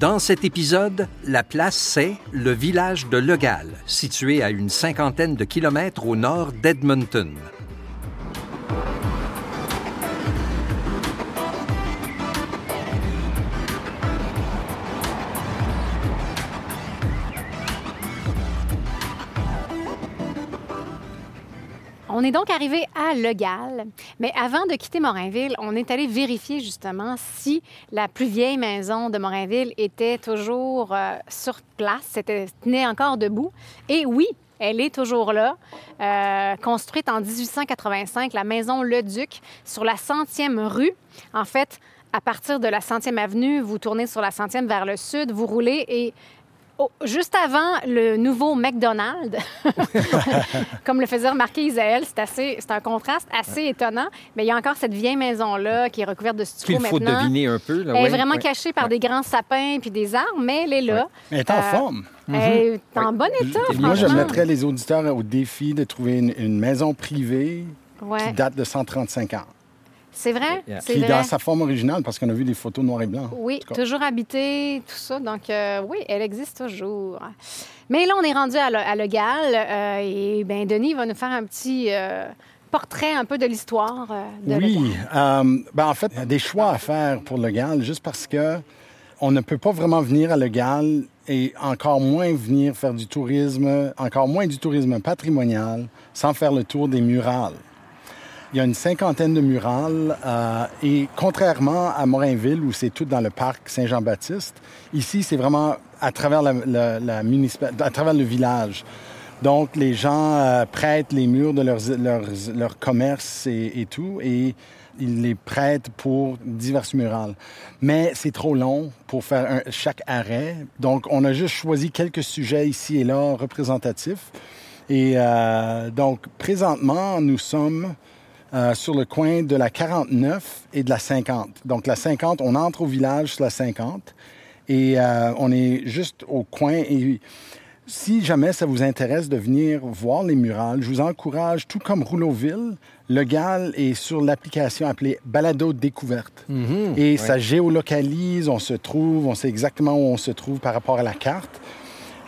Dans cet épisode, la place c'est le village de Legal, situé à une cinquantaine de kilomètres au nord d'Edmonton. Donc arrivé à Legal, mais avant de quitter Morinville, on est allé vérifier justement si la plus vieille maison de Morinville était toujours euh, sur place, c'était tenait encore debout. Et oui, elle est toujours là, euh, construite en 1885, la maison Le Duc, sur la centième rue. En fait, à partir de la centième avenue, vous tournez sur la centième vers le sud, vous roulez et Oh, juste avant le nouveau McDonald's, comme le faisait remarquer Isaël, c'est assez, c'est un contraste assez étonnant. Mais il y a encore cette vieille maison-là qui est recouverte de stucco Il faut maintenant. deviner un peu. Là, Elle ouais, est vraiment ouais. cachée par des grands sapins puis des arbres, mais elle est là. Elle est en Euh, forme. Elle est en bon état, Moi, je mettrais les auditeurs au défi de trouver une, une maison privée Ouais. qui date de 135 ans. C'est vrai, Yeah. c'est vrai. dans sa forme originale, parce qu'on a vu des photos noir et blanc. Oui, toujours habitée, tout ça. Donc, euh, oui, elle existe toujours. Mais là, on est rendu à, Le- à Legal euh, et ben Denis va nous faire un petit euh, portrait un peu de l'histoire euh, de Oui. Legal. euh, ben, en fait, il y a des choix à faire pour le GAL, juste parce que on ne peut pas vraiment venir à Le Gal et encore moins venir faire du tourisme, encore moins du tourisme patrimonial, sans faire le tour des murales. Il y a une cinquantaine de murales euh, et contrairement à Morinville où c'est tout dans le parc Saint-Jean-Baptiste, ici c'est vraiment à travers la, la- la à travers le village. Donc les gens euh, prêtent les murs de leurs, leurs, leurs commerces et, et tout et ils les prêtent pour diverses murales. Mais c'est trop long pour faire un- chaque arrêt. Donc on a juste choisi quelques sujets ici et là représentatifs. Et euh, donc présentement nous sommes euh, sur le coin de la 49 et de la 50. Donc la 50, on entre au village sur la 50 et euh, on est juste au coin. Et si jamais ça vous intéresse de venir voir les murales, je vous encourage, tout comme Rouleauville, le GAL est sur l'application appelée Balado Découverte. et ça géolocalise, on se trouve, on sait exactement où on se trouve par rapport à la carte.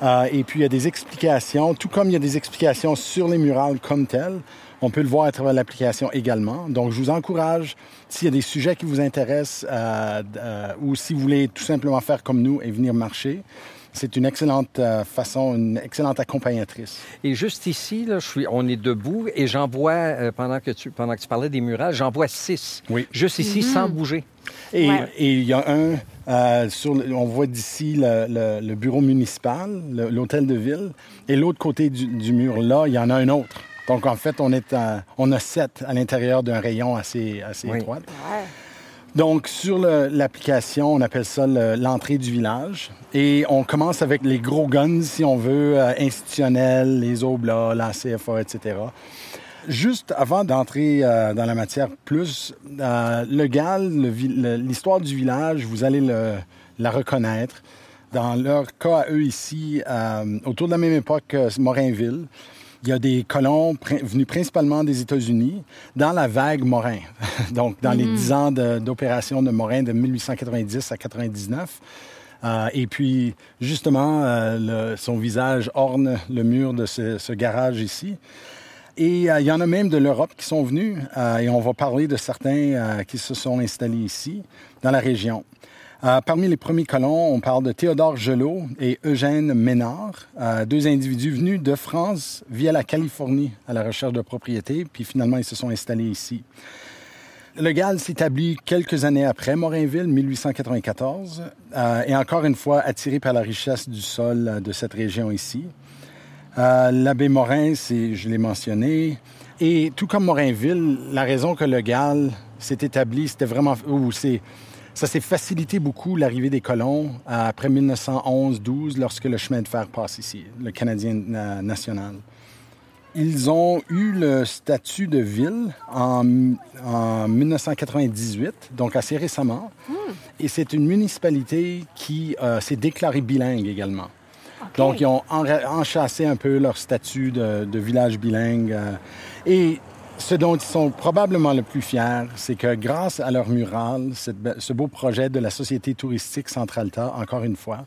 Euh, et puis, il y a des explications, tout comme il y a des explications sur les murales comme telles. On peut le voir à travers l'application également. Donc, je vous encourage, s'il y a des sujets qui vous intéressent euh, euh, ou si vous voulez tout simplement faire comme nous et venir marcher, c'est une excellente euh, façon, une excellente accompagnatrice. Et juste ici, là, je suis, on est debout et j'en vois, euh, pendant, que tu, pendant que tu parlais des murales, j'en vois six. Oui. Juste ici, sans bouger. Et Ouais. il y a un, euh, sur le- on voit d'ici le, le- le bureau municipal, l'hôtel de ville, et l'autre côté du, du mur là, il y en a un autre. Donc en fait, on, est à- on a sept à l'intérieur d'un rayon assez, assez Oui. étroit. Donc, sur l'application, on appelle ça le- l'entrée du village. Et on commence avec les gros guns, si on veut, euh, institutionnels, les Oblats, la CFA, etc. Juste avant d'entrer euh, dans la matière plus, euh, le GAL, le vi- le- l'histoire du village, vous allez le- la reconnaître. Dans leur cas à eux ici, euh, autour de la même époque que Morinville, il y a des colons venus principalement des États-Unis dans la vague Morin. Donc, dans les dix ans d'opération de, Morin de 1890 à 99. Euh, et puis, justement, euh, le- son visage orne le mur de ce, ce garage ici. Et euh, il y en a même de l'Europe qui sont venus, euh, et on va parler de certains qui se sont installés ici, dans la région. Euh, parmi les premiers colons, on parle de Théodore Gelot et Eugène Ménard, euh, deux individus venus de France via la Californie à la recherche de propriété, puis finalement ils se sont installés ici. Le GAL s'établit quelques années après Morinville, 1894, euh, et encore une fois attiré par la richesse du sol de cette région ici. L'abbé Morin, je l'ai mentionné. Et tout comme Morinville, la raison que le GAL s'est établi, c'était vraiment... ça s'est facilité beaucoup l'arrivée des colons après 1911-12, lorsque le chemin de fer passe ici, le Canadien national. Ils ont eu le statut de ville en, en 1998, donc assez récemment. Et c'est une municipalité qui euh, s'est déclarée bilingue également. Donc, ils ont enchâssé un peu leur statut de, de village bilingue. euh, et Ce dont ils sont probablement le plus fiers, c'est que grâce à leur mural, ce beau projet de la Société touristique Centralta, encore une fois,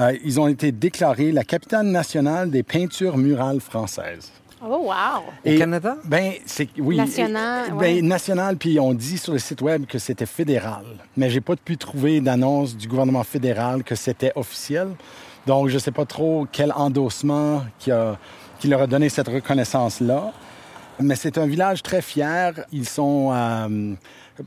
euh, ils ont été déclarés la capitale nationale des peintures murales françaises. Oh, wow! Au Canada? Ben, c'est oui. National, Ben, ouais. national, puis on dit sur le site web que c'était fédéral. Mais j'ai pas pu trouver d'annonce du gouvernement fédéral que c'était officiel. Donc, je sais pas trop quel endossement qui, a, qui leur a donné cette reconnaissance-là. Mais c'est un village très fier. Ils sont, euh,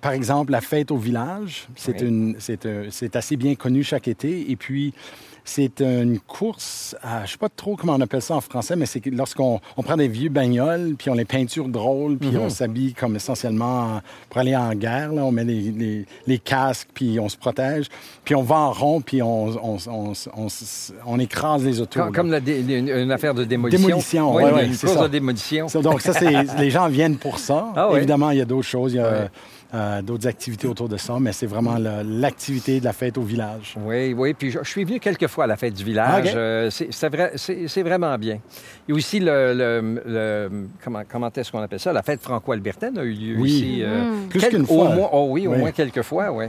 par exemple, la fête au village. C'est Oui. une, c'est, euh, c'est assez bien connu chaque été. Et puis, c'est une course, à, je sais pas trop comment on appelle ça en français, mais c'est lorsqu'on on prend des vieux bagnoles, puis on les peinture drôles, puis on s'habille comme essentiellement pour aller en guerre. Là. On met les, les- les casques, puis on se protège. Puis on va en rond, puis on, on, on, on, écrase les autos. Comme, là. comme la dé- une, affaire de démolition. Démolition, oui, ouais, ouais, une course ça. de démolition. Ça, donc, ça, c'est, les gens viennent pour ça. Ah ouais. Évidemment, il y a d'autres choses, il y a Ouais. Euh, d'autres activités autour de ça, mais c'est vraiment l'activité de la fête au village. Oui, oui. Puis je, je suis venu quelques fois à la fête du village. Ah, OK. Euh, c'est, c'est vrai, c'est, c'est vraiment bien. Et aussi, le, le- le- comment, comment est-ce qu'on appelle ça? La fête franco-albertaine a eu lieu Oui. ici. euh, Plus quel- qu'une Au fois. moins, oh oui, au Oui. moins quelques fois, oui.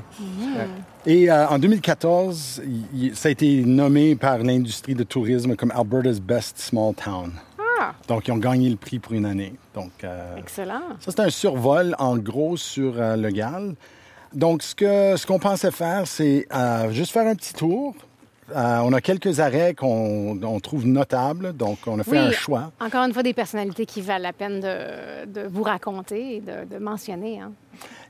Et euh, en 2014, il- il- ça a été nommé par l'industrie de tourisme comme Alberta's Best Small Town. Ah, Donc, ils ont gagné le prix pour une année. Donc, euh, excellent. ça, c'est un survol, en gros, sur euh, le Galles. Donc, ce que ce qu'on pensait faire, c'est euh, juste faire un petit tour. Euh, on a quelques arrêts qu'on on trouve notables, donc on a fait Oui. un choix. Encore une fois, des personnalités qui valent la peine de, de vous raconter et de, de mentionner. hein.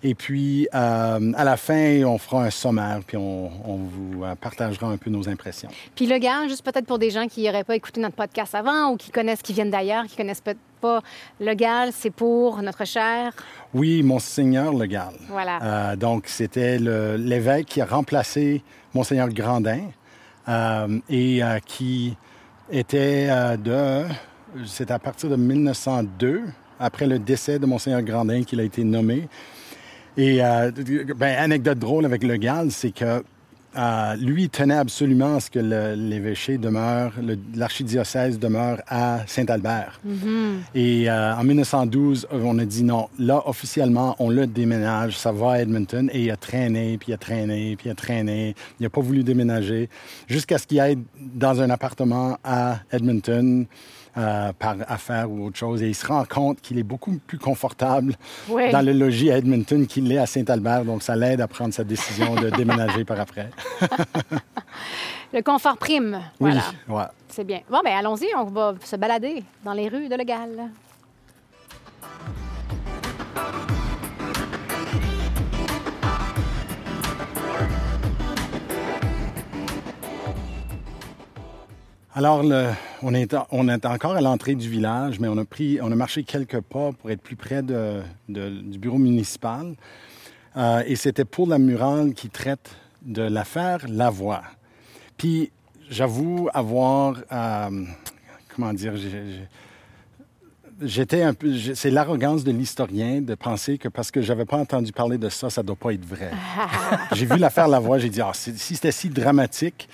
Et puis, euh, à la fin, on fera un sommaire, puis on, on vous euh, partagera un peu nos impressions. Puis le gars, juste peut-être pour des gens qui n'auraient pas écouté notre podcast avant ou qui connaissent, qui viennent d'ailleurs, qui connaissent peut-être pas le Gal, c'est pour notre cher. Oui, Monseigneur Le Gall. Voilà. Euh, donc, c'était l'évêque qui a remplacé Monseigneur Grandin et euh, qui était euh, de... C'est à partir de 1902, après le décès de Monseigneur Grandin, qu'il a été nommé. Et, euh, ben, anecdote drôle avec Le Gall, c'est que euh, lui tenait absolument à ce que le- l'évêché demeure, le- l'archidiocèse demeure à Saint-Albert. Et euh, en 1912, on a dit non. Là, officiellement, on le déménage. Ça va à Edmonton. Et il a traîné, puis il a traîné, puis il a traîné. Il n'a pas voulu déménager jusqu'à ce qu'il aille dans un appartement à Edmonton euh, par affaire ou autre chose. Et il se rend compte qu'il est beaucoup plus confortable Oui. dans le logis à Edmonton qu'il l'est à Saint-Albert. Donc, ça l'aide à prendre sa décision de déménager par après. Le confort prime. Voilà. Oui, ouais. C'est bien. Bon, ben allons-y, on va se balader dans les rues de Le Alors, le- on, est, on est encore à l'entrée du village, mais on a, pris, on a marché quelques pas pour être plus près de- de- du bureau municipal. Euh, et c'était pour la murale qui traite de l'affaire Lavoie. Puis, j'avoue avoir, euh, comment dire, j'étais un peu, c'est l'arrogance de l'historien de penser que parce que j'avais pas entendu parler de ça, ça doit pas être vrai. j'ai vu l'affaire Lavoie, j'ai dit, ah, si c'était si dramatique,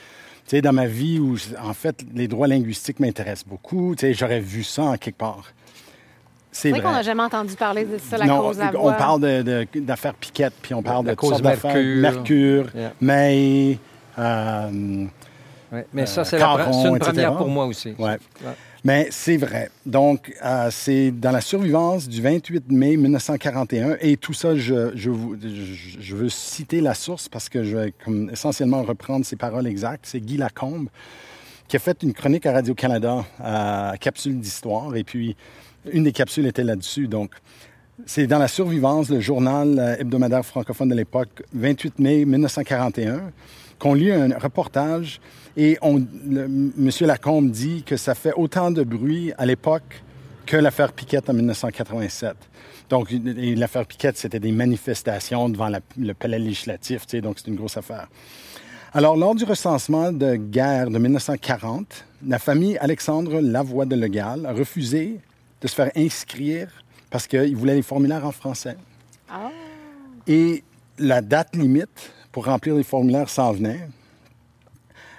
sais, dans ma vie où, en fait, les droits linguistiques m'intéressent beaucoup, tu sais, j'aurais vu ça en quelque part. C'est vrai qu'on n'a jamais entendu parler de ça, la non, cause à on parle de- de- d'affaires Piquette, puis on parle La de cause d'affaires. Mercure. Mercure, Yeah. May, euh, Ouais. Mais ça, Euh, c'est, une etc. première pour moi aussi. Ouais. Mais c'est vrai. Donc, euh, c'est dans la survivance du 28 mai 1941. Et tout ça, je, veux citer la source parce que je vais essentiellement reprendre ses paroles exactes. C'est Guy Lacombe qui a fait une chronique à Radio-Canada à Capsule d'Histoire. Et puis, une des capsules était là-dessus. Donc, c'est dans la survivance, le journal euh, hebdomadaire francophone de l'époque, 28 mai 1941, qu'on lit un reportage et on, le, M. Lacombe dit que ça fait autant de bruit à l'époque que l'affaire Piquette en 1987. Donc, l'affaire Piquette, c'était des manifestations devant la- le palais législatif, tu sais, donc c'est une grosse affaire. Alors, lors du recensement de guerre de 1940, la famille Alexandre Lavoie de Legal a refusé de se faire inscrire parce qu'ils voulaient les formulaires en français. Ah. Et la date limite pour remplir les formulaires s'en venait.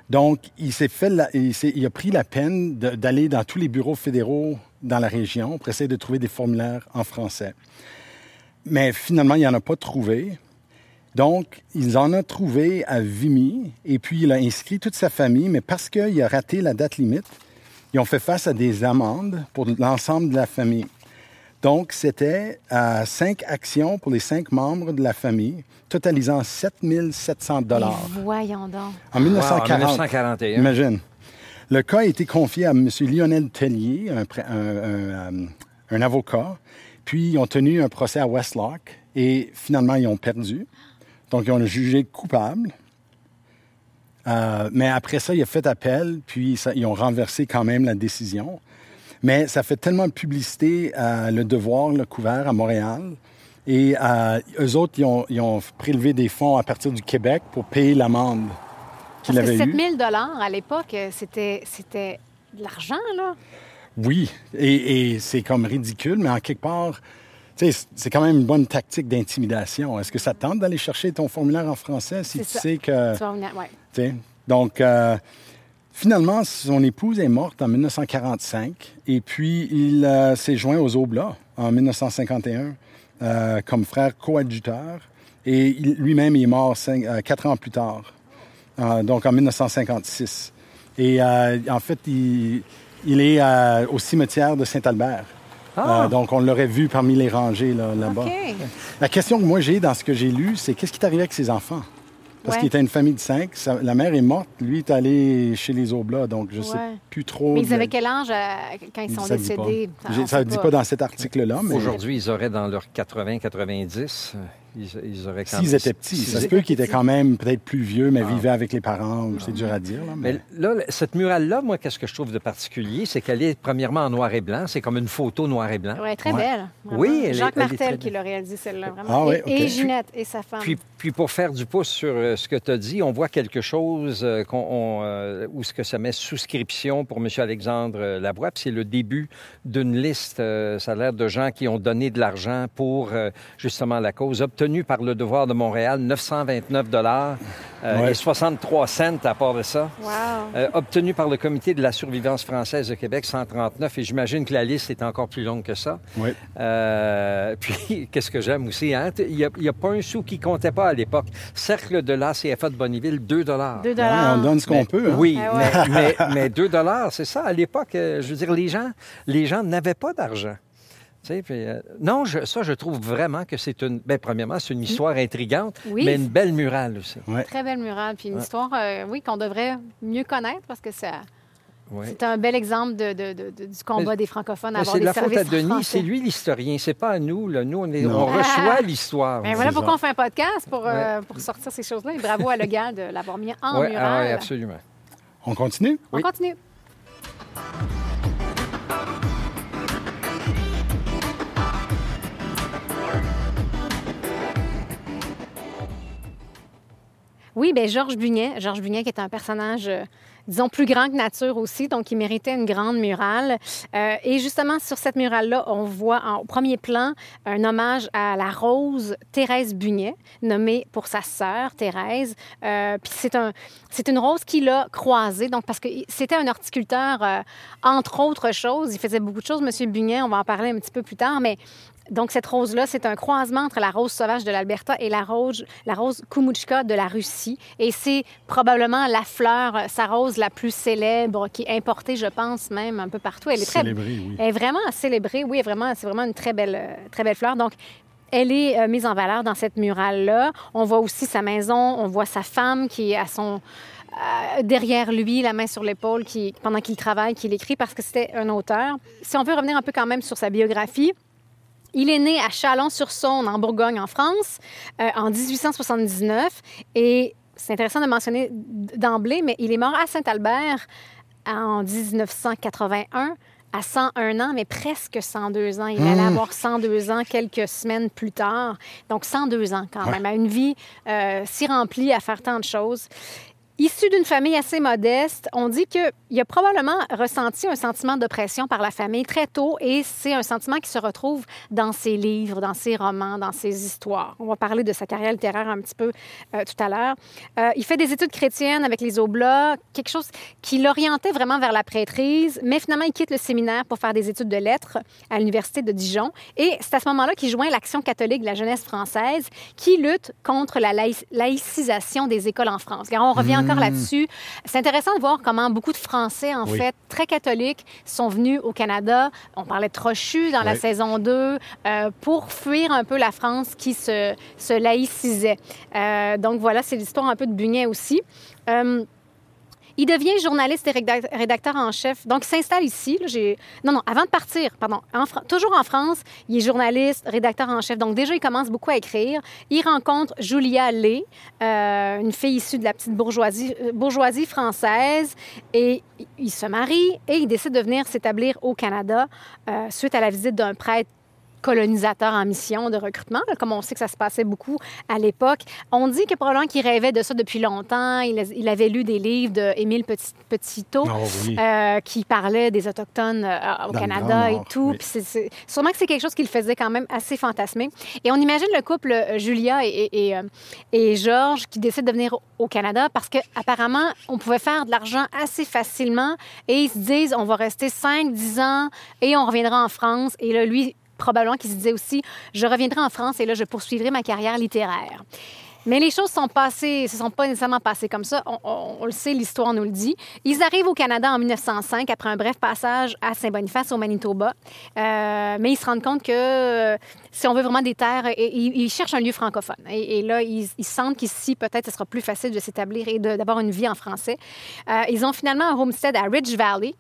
Donc, il s'est fait, il, il a pris la peine d'aller dans tous les bureaux fédéraux dans la région pour essayer de trouver des formulaires en français. Mais finalement, il n'y en a pas trouvé. Donc, ils en ont trouvé à Vimy, et puis il a inscrit toute sa famille, mais parce qu'il a raté la date limite, ils ont fait face à des amendes pour l'ensemble de la famille. Donc, c'était euh, cinq actions pour les cinq membres de la famille, totalisant 7 700 dollars. Voyons donc. En 1940. Wow, en 1941. Imagine. Le cas a été confié à M. Lionel Tellier, un, pré- un- un, un avocat. Puis, ils ont tenu un procès à Westlock et finalement, ils ont perdu. Donc, ils ont le jugé coupable. Euh, mais après ça, il a fait appel, puis ça- ils ont renversé quand même la décision. Mais ça fait tellement de publicité à Le Devoir, le couvert à Montréal. Et euh, eux autres, ils ont, ils ont prélevé des fonds à partir du Québec pour payer l'amende qu'il avait 7 eue. 000 à l'époque, euh, c'était, c'était de l'argent, là. Oui, et, et c'est comme ridicule, mais en quelque part, c'est quand même une bonne tactique d'intimidation. Est-ce que ça te tente d'aller chercher ton formulaire en français si tu ça. sais que... Tu vas venir- ouais. Donc, euh, finalement, son épouse est morte en 1945 et puis il euh, s'est joint aux Oblats en 1951 euh, comme frère coadjuteur et lui-même est mort cinq- euh, quatre ans plus tard, donc en 1956. Et en fait, il, il est au cimetière de Saint-Albert. Ah. Donc, on l'aurait vu parmi les rangées là, là-bas. La question que moi j'ai dans ce que j'ai lu, c'est qu'est-ce qui est arrivé avec ses enfants? Parce Ouais. qu'il était une famille de cinq. Sa- la mère est morte. Lui est allé chez les Oblats, donc je sais Ouais. plus trop. Mais ils avaient quel âge euh, quand ils sont ça décédés? On Ça ne dit pas dans cet article-là, mais Aujourd'hui, ils auraient dans leurs 80-90, ils, ils auraient quand s'ils même- étaient petits, s'ils ça se étaient- peut qu'ils étaient quand même peut-être plus vieux, mais Ah. vivaient avec les parents. C'est dur à dire. Là, mais... Mais là, cette murale-là, moi, qu'est-ce que je trouve de particulier, c'est qu'elle est premièrement en noir et blanc. C'est comme une photo noir et blanc. Oui, très Ouais. belle. vraiment. Oui, elle est- Jacques elle est Martel très qui l'a réalisé, celle-là, vraiment. Ah oui, et, Ginette et sa femme. Puis, puis pour faire du pouce sur euh, ce que tu as dit, on voit quelque chose euh, qu'on, on, euh, où ce que ça met souscription pour M. Alexandre euh, Lavoie. Puis c'est le début d'une liste, euh, ça a l'air de gens qui ont donné de l'argent pour euh, justement la cause, obtenue par le Devoir de Montréal, 929 dollars Ouais. et 63 cents à part de ça. Wow. Euh, obtenu par le Comité de la survivance française de Québec, 139, et j'imagine que la liste est encore plus longue que ça. Oui. Euh, puis, qu'est-ce que j'aime aussi, hein? Il n'y a, il y a pas un sou qui comptait pas à l'époque. Cercle de l'ACFA de Bonneville, 2 dollars. Deux Ouais, dollars. on donne ce qu'on peut. hein. Oui, Ah ouais. mais, mais, mais 2 dollars, c'est ça. À l'époque, euh, je veux dire, les gens, les gens n'avaient pas d'argent. Tu sais, puis, euh, non, je- ça, je trouve vraiment que c'est une... Bien, premièrement, c'est une histoire intrigante, Oui. mais une belle murale aussi. Très belle murale. Puis une Ouais. histoire, euh, oui, qu'on devrait mieux connaître parce que ça, Oui. c'est un bel exemple de, de- de- de- du combat Mais- des francophones à avoir de des la faute à Denis, c'est lui l'historien, c'est pas à nous. Là. Nous, on, est- Non. on reçoit Ah! l'histoire. Mais voilà C'est pourquoi on fait un podcast pour, euh, pour sortir ces choses-là. Et bravo à Le Gall de l'avoir mis en Ouais, mural. ah ouais, absolument. On continue? On Oui. continue. Oui, bien, Georges Bunet. Georges Bunet, qui est un personnage, euh, disons, plus grand que nature aussi, donc il méritait une grande murale. Euh, et justement, sur cette murale-là, on voit en au premier plan un hommage à la rose Thérèse Bunet, nommée pour sa sœur Thérèse. Euh, Puis c'est un, c'est une rose qu'il a croisée, donc parce que c'était un horticulteur, entre autres choses. Il faisait beaucoup de choses, Monsieur Bunet. On va en parler un petit peu plus tard, mais donc, cette rose-là, c'est un croisement entre la rose sauvage de l'Alberta et la rose, la rose Kumuchka de la Russie. Et c'est probablement la fleur, euh, sa rose la plus célèbre, qui est importée, je pense, même un peu partout. Elle est très Célébré, oui. elle est vraiment célébrée. Oui, vraiment, c'est vraiment une très belle, euh, très belle fleur. Donc, elle est euh, mise en valeur dans cette murale-là. On voit aussi sa maison, on voit sa femme qui est à son euh, derrière lui, la main sur l'épaule, qui pendant qu'il travaille, qu'il écrit parce que c'était un auteur. Si on veut revenir un peu quand même sur sa biographie. Il est né à Chalon-sur-Saône, en Bourgogne, en France, euh, en 1879. Et c'est intéressant de mentionner d'emblée, mais il est mort à Saint-Albert en 1981 à 101 ans, mais presque 102 ans. Il allait avoir 102 ans quelques semaines plus tard. Donc 102 ans quand Ouais. même, à une vie euh, si remplie à faire tant de choses. Issu d'une famille assez modeste, on dit qu'il a probablement ressenti un sentiment d'oppression par la famille très tôt et c'est un sentiment qui se retrouve dans ses livres, dans ses romans, dans ses histoires. On va parler de sa carrière littéraire un petit peu euh, tout à l'heure. Euh, il fait des études chrétiennes avec les Oblats, quelque chose qui l'orientait vraiment vers la prêtrise, mais finalement, il quitte le séminaire pour faire des études de lettres à l'Université de Dijon et c'est à ce moment-là qu'il joint l'Action catholique de la jeunesse française qui lutte contre la laïcisation des écoles en France. On revient Hmm. là-dessus. C'est intéressant de voir comment beaucoup de Français, en Oui. fait, très catholiques, sont venus au Canada. On parlait de Trochu dans la saison 2 euh, pour fuir un peu la France qui se, se laïcisait. Euh, donc voilà, c'est l'histoire un peu de Buñet aussi. Euh, il devient journaliste et rédac- rédacteur en chef. Donc, il s'installe ici. non, non, avant de partir, pardon, toujours en France, il est journaliste, rédacteur en chef. Donc, déjà, il commence beaucoup à écrire. Il rencontre Julia Lay, euh, une fille issue de la petite bourgeoisie, euh, française. Et il se marie et il décide de venir s'établir au Canada euh, suite à la visite d'un prêtre colonisateur en mission de recrutement, là, comme on sait que ça se passait beaucoup à l'époque. On dit que probablement qu'il rêvait de ça depuis longtemps. Il, il avait lu des livres d'Émile Petit, Petito Oh oui. euh, qui parlait des Autochtones euh, au Dans Canada et tout. oui. Puis c'est- c'est- sûrement que c'est quelque chose qui le faisait quand même assez fantasmer. Et on imagine le couple euh, Julia et, et, et, Georges qui décident de venir au- Canada parce qu'apparemment, on pouvait faire de l'argent assez facilement et ils se disent, on va rester 5, 10 ans et on reviendra en France. Et là, lui, probablement qu'il se disait aussi, je reviendrai en France et là, je poursuivrai ma carrière littéraire. Mais les choses sont passées, se sont pas nécessairement passées comme ça. On, le sait, l'histoire nous le dit. Ils arrivent au Canada en 1905 après un bref passage à Saint-Boniface au Manitoba. Euh, mais ils se rendent compte que euh, si on veut vraiment des terres, et- ils, cherchent un lieu francophone. Et, là, ils, sentent qu'ici, peut-être, ce sera plus facile de s'établir et d'avoir une vie en français. Euh, ils ont finalement un homestead à Ridge Valley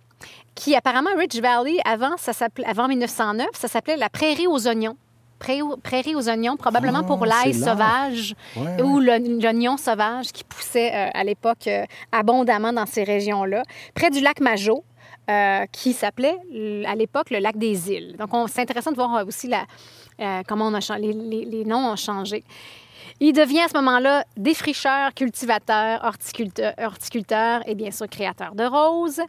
qui apparemment, Ridge Valley, avant, ça avant 1909, ça s'appelait la prairie aux oignons. Prairie, aux oignons, probablement Ah, pour l'ail sauvage Ouais, ou l'oignon sauvage qui poussait euh, à l'époque euh, abondamment dans ces régions-là, près du lac Majot. euh, qui s'appelait à l'époque le lac des îles. Donc, on- c'est intéressant de voir aussi la, comment on a, les- les noms ont changé. Il devient à ce moment-là défricheur, cultivateur, horticulteur, horticulteur et bien sûr créateur de roses.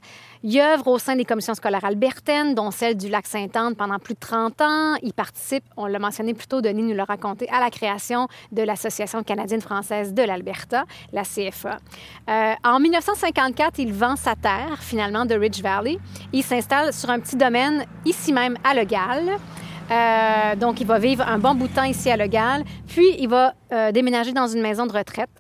Il œuvre au sein des commissions scolaires albertaines, dont celle du lac Sainte-Anne pendant plus de 30 ans. Il participe, on l'a mentionné plus tôt, Denis nous l'a raconté, à la création de l'Association canadienne-française de l'Alberta, la CFA. Euh, en 1954, il vend sa terre, finalement, de Ridge Valley. Il s'installe sur un petit domaine, ici même, à Le Gall. Euh, donc, il va vivre un bon bout de temps ici à Le Gall. Puis, il va euh, déménager dans une maison de retraite.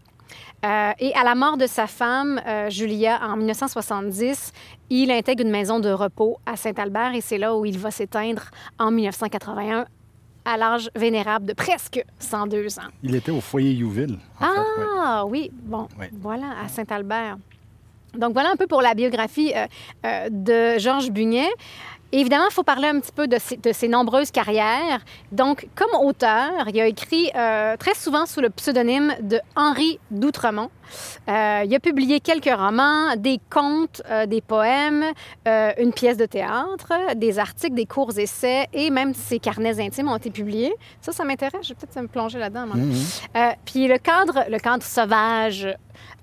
Euh, et à la mort de sa femme, Julia, en 1970, il intègre une maison de repos à Saint-Albert et c'est là où il va s'éteindre en 1981 à l'âge vénérable de presque 102 ans. Il était au foyer Youville. en fait, ouais. Ah oui, bon, voilà, à Saint-Albert. Donc voilà un peu pour la biographie euh, euh, de Georges Évidemment, il faut parler un petit peu de ses, de ses nombreuses carrières. Donc, comme auteur, il a écrit euh, très souvent sous le pseudonyme de Henri d'Outremont. Euh, il a publié quelques romans, des contes, euh, des poèmes, une pièce de théâtre, des articles, des courts essais et même ses carnets intimes ont été publiés. Ça, ça m'intéresse. Je vais peut-être me plonger là-dedans. moi. Mhm. Euh, puis le cadre, le cadre sauvage,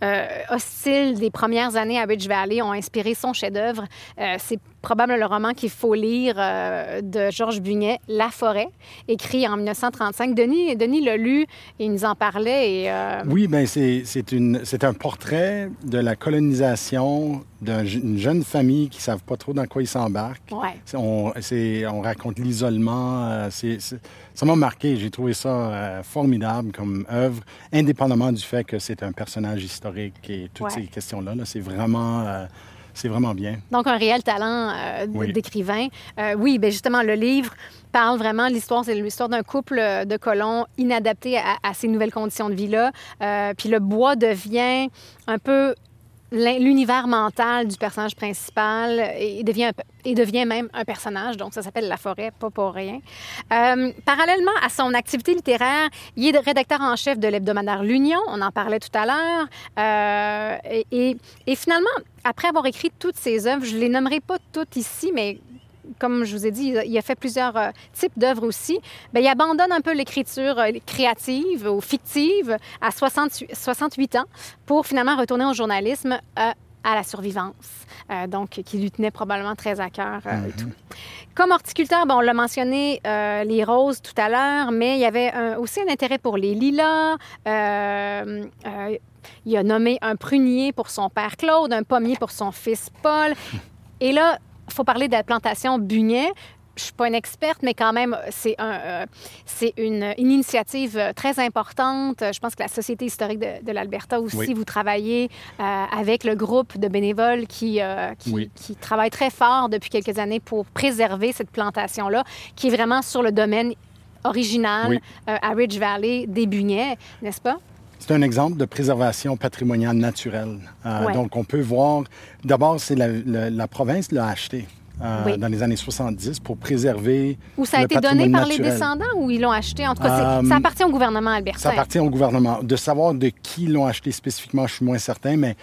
euh, hostile des premières années à Ridge Valley ont inspiré son chef-d'œuvre. Euh, c'est probablement le roman qu'il faut lire euh, de Georges Buñet, La forêt, écrit en 1935. Denis, Denis l'a lu, il nous en parlait et Oui, ben c'est c'est une c'est un portrait de la colonisation d'une jeune famille qui ne savent pas trop dans quoi ils s'embarquent. ouais. On, c'est- on raconte l'isolement. euh, c'est- c'est- ça m'a marqué. J'ai trouvé ça euh, formidable comme œuvre, indépendamment du fait que c'est un personnage historique et toutes Ouais. ces questions-là. là, c'est vraiment, euh, c'est vraiment bien. Donc, un réel talent euh, Oui. d'écrivain. Euh, oui, bien justement, le livre parle vraiment, l'histoire, c'est l'histoire d'un couple de colons inadaptés à, à ces nouvelles conditions de vie-là. Puis le bois devient un peu l'univers mental du personnage principal et devient, un peu- et devient même un personnage. Donc, ça s'appelle La forêt, pas pour rien. Euh, parallèlement à son activité littéraire, il est rédacteur en chef de l'hebdomadaire L'Union. On en parlait tout à l'heure. Euh, et, et- finalement, après avoir écrit toutes ses œuvres, je les nommerai pas toutes ici, mais comme je vous ai dit, il a fait plusieurs euh, types d'œuvres aussi. Bien, il abandonne un peu l'écriture euh, créative ou fictive à 68, 68 ans pour finalement retourner au journalisme à la survivance, donc qui lui tenait probablement très à cœur et tout. Comme horticulteur, bon, on l'a mentionné, les roses tout à l'heure, mais il y avait aussi un intérêt pour les lilas. il a nommé un prunier pour son père Claude, un pommier pour son fils Paul. Et là, faut parler de la plantation Bugnet. Je suis pas une experte, mais quand même, c'est un, euh, c'est une, initiative très importante. Je pense que la Société historique de, l'Alberta aussi, vous travaillez euh, avec le groupe de bénévoles qui, euh, qui, qui, travaille très fort depuis quelques années pour préserver cette plantation-là, qui est vraiment sur le domaine original à Ridge Valley des Bugnets, n'est-ce pas? C'est un exemple de préservation patrimoniale naturelle. Donc, on peut voir, d'abord, c'est la, la province l'a acheté. Euh, dans les années 70 pour préserver. Ou ça a été donné par les descendants ou ils l'ont acheté? En tout cas, ça euh, appartient au gouvernement albertain. Ça appartient au gouvernement. De savoir de qui l'ont acheté spécifiquement, je suis moins certain, mais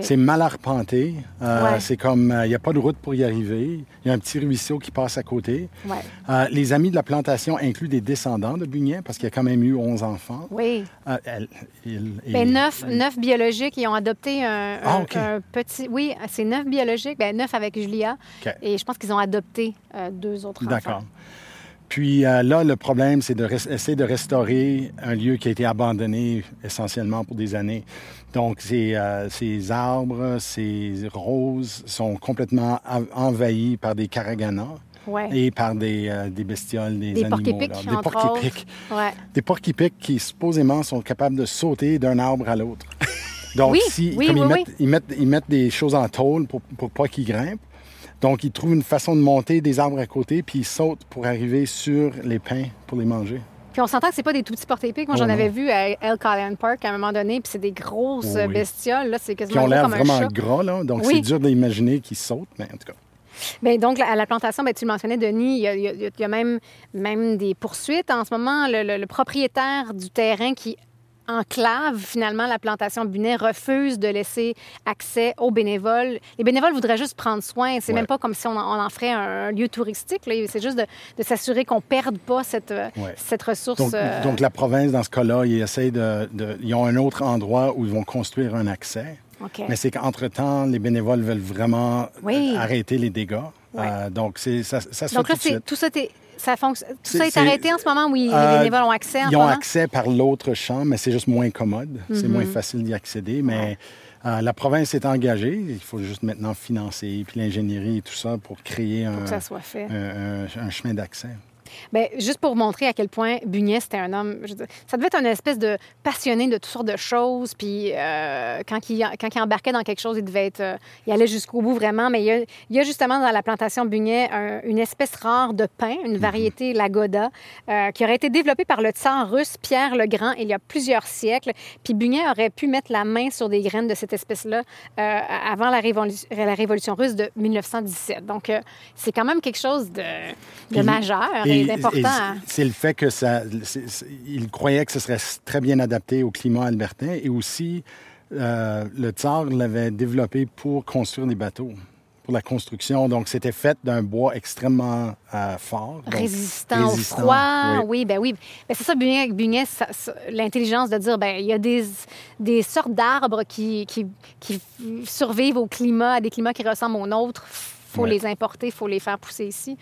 c'est mal arpenté. Euh, c'est comme, il n'y a pas de route pour y arriver. Il y a un petit ruisseau qui passe à côté. les amis de la plantation incluent des descendants de Bugnet parce qu'il y a quand même eu 11 enfants. Oui. Ben, neuf, neuf, biologiques. Ils ont adopté un, ah, petit... Oui, c'est neuf biologiques. Ben, neuf avec Julia. Et je pense qu'ils ont adopté euh, deux autres enfants. D'accord. Puis euh, là, le problème, c'est d'essayer de, de, restaurer un lieu qui a été abandonné essentiellement pour des années. Donc, ces, euh, ces arbres, ces roses sont complètement envahis par des caraganas. et par des, des bestioles, des, des animaux. Porquipics, des porquipics. Ouais. Des porquipics qui supposément sont capables de sauter d'un arbre à l'autre. Donc, si, comme ils, mettent, ils, mettent, ils, mettent, des choses en tôle pour, pour pas qu'ils grimpent, donc, ils trouvent une façon de monter des arbres à côté, puis ils sautent pour arriver sur les pins pour les manger. Puis on s'entend que c'est pas des tout petits porte-épics. Moi, j'en oh avais vu à El Callahan Park à un moment donné, puis c'est des grosses bestioles. Là, c'est quasiment Qui ont l'air vraiment gras, là. Donc, c'est dur d'imaginer qu'ils sautent, mais en tout cas. Bien, donc, à la plantation, bien, tu le mentionnais, Denis, il y a, même, même des poursuites en ce moment. le, propriétaire du terrain qui enclave finalement la plantation Bunet, refuse de laisser accès aux bénévoles. Les bénévoles voudraient juste prendre soin. C'est même pas comme si on en, ferait un, lieu touristique. C'est juste de, s'assurer qu'on perde pas cette, euh, cette ressource. Euh, donc, la province, dans ce cas-là, ils essayent de, Ils ont un autre endroit où ils vont construire un accès. Mais c'est qu'entre-temps, les bénévoles veulent vraiment arrêter les dégâts. Euh, donc, ça, ça se donc là, tout, ça, ça fonctionne. Tout ça est, arrêté en ce moment où les euh, bénévoles ont accès? ils ont accès par l'autre champ, mais c'est juste moins commode. C'est moins mhm. facile d'y accéder. Mais euh, la province est engagée. Il faut juste maintenant financer, puis l'ingénierie et tout ça pour créer un, un chemin d'accès. Bien, juste pour montrer à quel point Bugnet, c'était un homme. ça devait être une espèce de passionné de toutes sortes de choses. Puis euh, quand, il, quand il embarquait dans quelque chose, il devait être. Euh, il allait jusqu'au bout vraiment. Mais il y, a, justement dans la plantation Bugnet une espèce rare de pain, une mhm. variété Lagoda, euh, qui aurait été développée par le tsar russe Pierre le Grand il y a plusieurs siècles. Puis Bugnet aurait pu mettre la main sur des graines de cette espèce-là avant la, la, Révolution russe de 1917. Donc, c'est quand même quelque chose de, de majeur. C'est le fait que ça. il croyait que ce serait très bien adapté au climat albertain et aussi euh, le tsar l'avait développé pour construire des bateaux pour la construction. Donc, c'était fait d'un bois extrêmement euh, fort. résistant, au froid. Oui, ben oui. Ben, c'est ça, Bugnet, l'intelligence de dire, ben il y a des, des sortes d'arbres qui, qui, qui, survivent au climat, à des climats qui ressemblent aux nôtres. Il faut les importer, il faut les faire pousser ici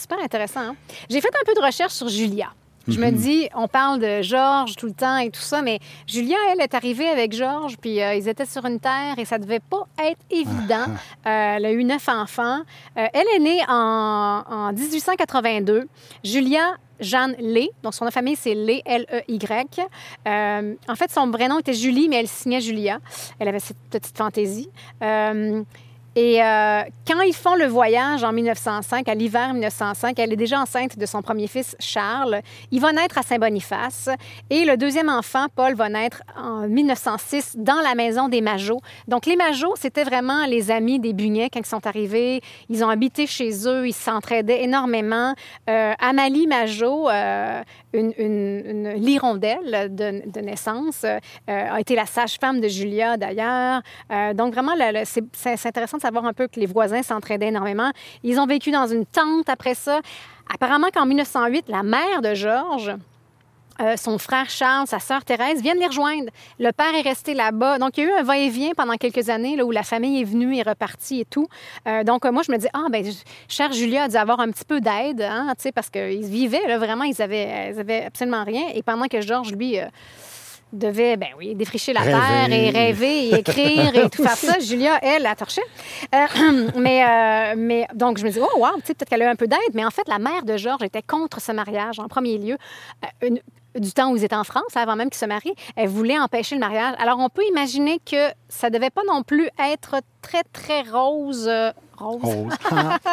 super intéressant. Hein. J'ai fait un peu de recherche sur Julia. Je me mhm. dis, on parle de Georges tout le temps et tout ça, mais Julia, elle, est arrivée avec Georges, puis euh, ils étaient sur une terre et ça devait pas être évident. Euh, elle a eu neuf enfants. Euh, elle est née en, 1882. Julia Jeanne Lé, donc son nom de famille, c'est Lé, L-E-Y. en fait, son vrai nom était Julie, mais elle signait Julia. Elle avait cette petite fantaisie. Et euh, quand ils font le voyage en 1905, à l'hiver 1905, elle est déjà enceinte de son premier fils, Charles. Il va naître à Saint-Boniface. Et le deuxième enfant, Paul, va naître en 1906 dans la maison des Majots. Donc, les Majots, c'était vraiment les amis des Bugnets quand ils sont arrivés. Ils ont habité chez eux, ils s'entraidaient énormément. Euh, Amalie Majot, euh, une, une, l'hirondelle de, naissance, a été la sage-femme de Julia, d'ailleurs. donc, vraiment, c'est, intéressant de savoir un peu que les voisins s'entraidaient énormément. Ils ont vécu dans une tente après ça. Apparemment qu'en 1908, la mère de Georges, euh, son frère Charles, sa sœur Thérèse viennent les rejoindre. Le père est resté là-bas. Donc, il y a eu un va-et-vient pendant quelques années là, où la famille est venue et repartie et tout. Euh, donc, moi, je me dis, ah, ben, cher Julia a dû avoir un petit peu d'aide, hein, parce qu'ils vivaient, là, vraiment, ils avaient, ils avaient absolument rien. Et pendant que Georges, lui, euh, devait, ben oui, défricher la terre et rêver et écrire et tout faire ça. Julia, elle, la torchait. mais, mais donc, je me dis, oh, wow, peut-être qu'elle a eu un peu d'aide. Mais en fait, la mère de Georges était contre ce mariage en premier lieu. Une, du temps où ils étaient en France, avant même qu'ils se marient, elle voulait empêcher le mariage. Alors, on peut imaginer que ça devait pas non plus être très, très rose euh,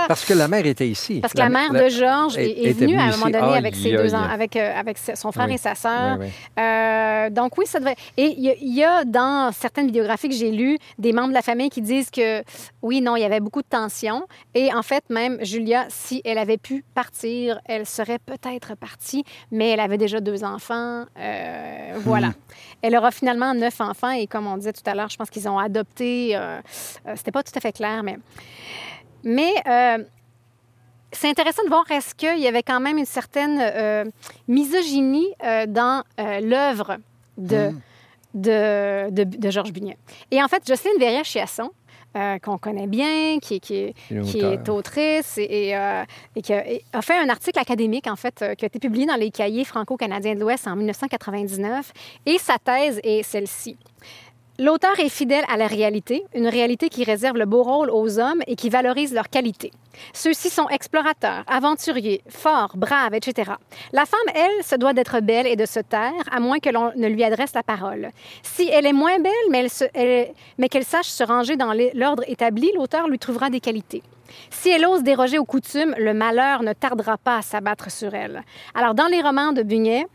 Parce que la mère était ici. Parce que la, mère de Georges est, venue à un moment donné avec, ses deux ans, avec, euh, avec son frère et sa sœur. Euh, donc oui, ça devrait... Et il y, a dans certaines bibliographies que j'ai lues des membres de la famille qui disent que oui, non, il y avait beaucoup de tensions. Et en fait, même Julia, si elle avait pu partir, elle serait peut-être partie, mais elle avait déjà deux enfants. Euh, voilà. Hmm. Elle aura finalement neuf enfants et comme on disait tout à l'heure, je pense qu'ils ont adopté... C'était pas tout à fait clair, mais... Mais euh, c'est intéressant de voir est-ce qu'il y avait quand même une certaine euh, misogynie euh, dans l'œuvre de, hmm. de, de, Georges Bugnet. Et en fait, Jocelyne Verrier-Chiasson, qu'on connaît bien, qui, qui, qui est autrice et, et, qui a, fait un article académique, en fait, qui a été publié dans les cahiers franco-canadiens de l'Ouest en 1999. Et sa thèse est celle-ci. L'auteur est fidèle à la réalité, une réalité qui réserve le beau rôle aux hommes et qui valorise leurs qualités. Ceux-ci sont explorateurs, aventuriers, forts, braves, etc. La femme, elle, se doit d'être belle et de se taire, à moins que l'on ne lui adresse la parole. Si elle est moins belle, mais, qu'elle sache se ranger dans l'ordre établi, l'auteur lui trouvera des qualités. Si elle ose déroger aux coutumes, le malheur ne tardera pas à s'abattre sur elle. Alors, dans les romans de Bugnet,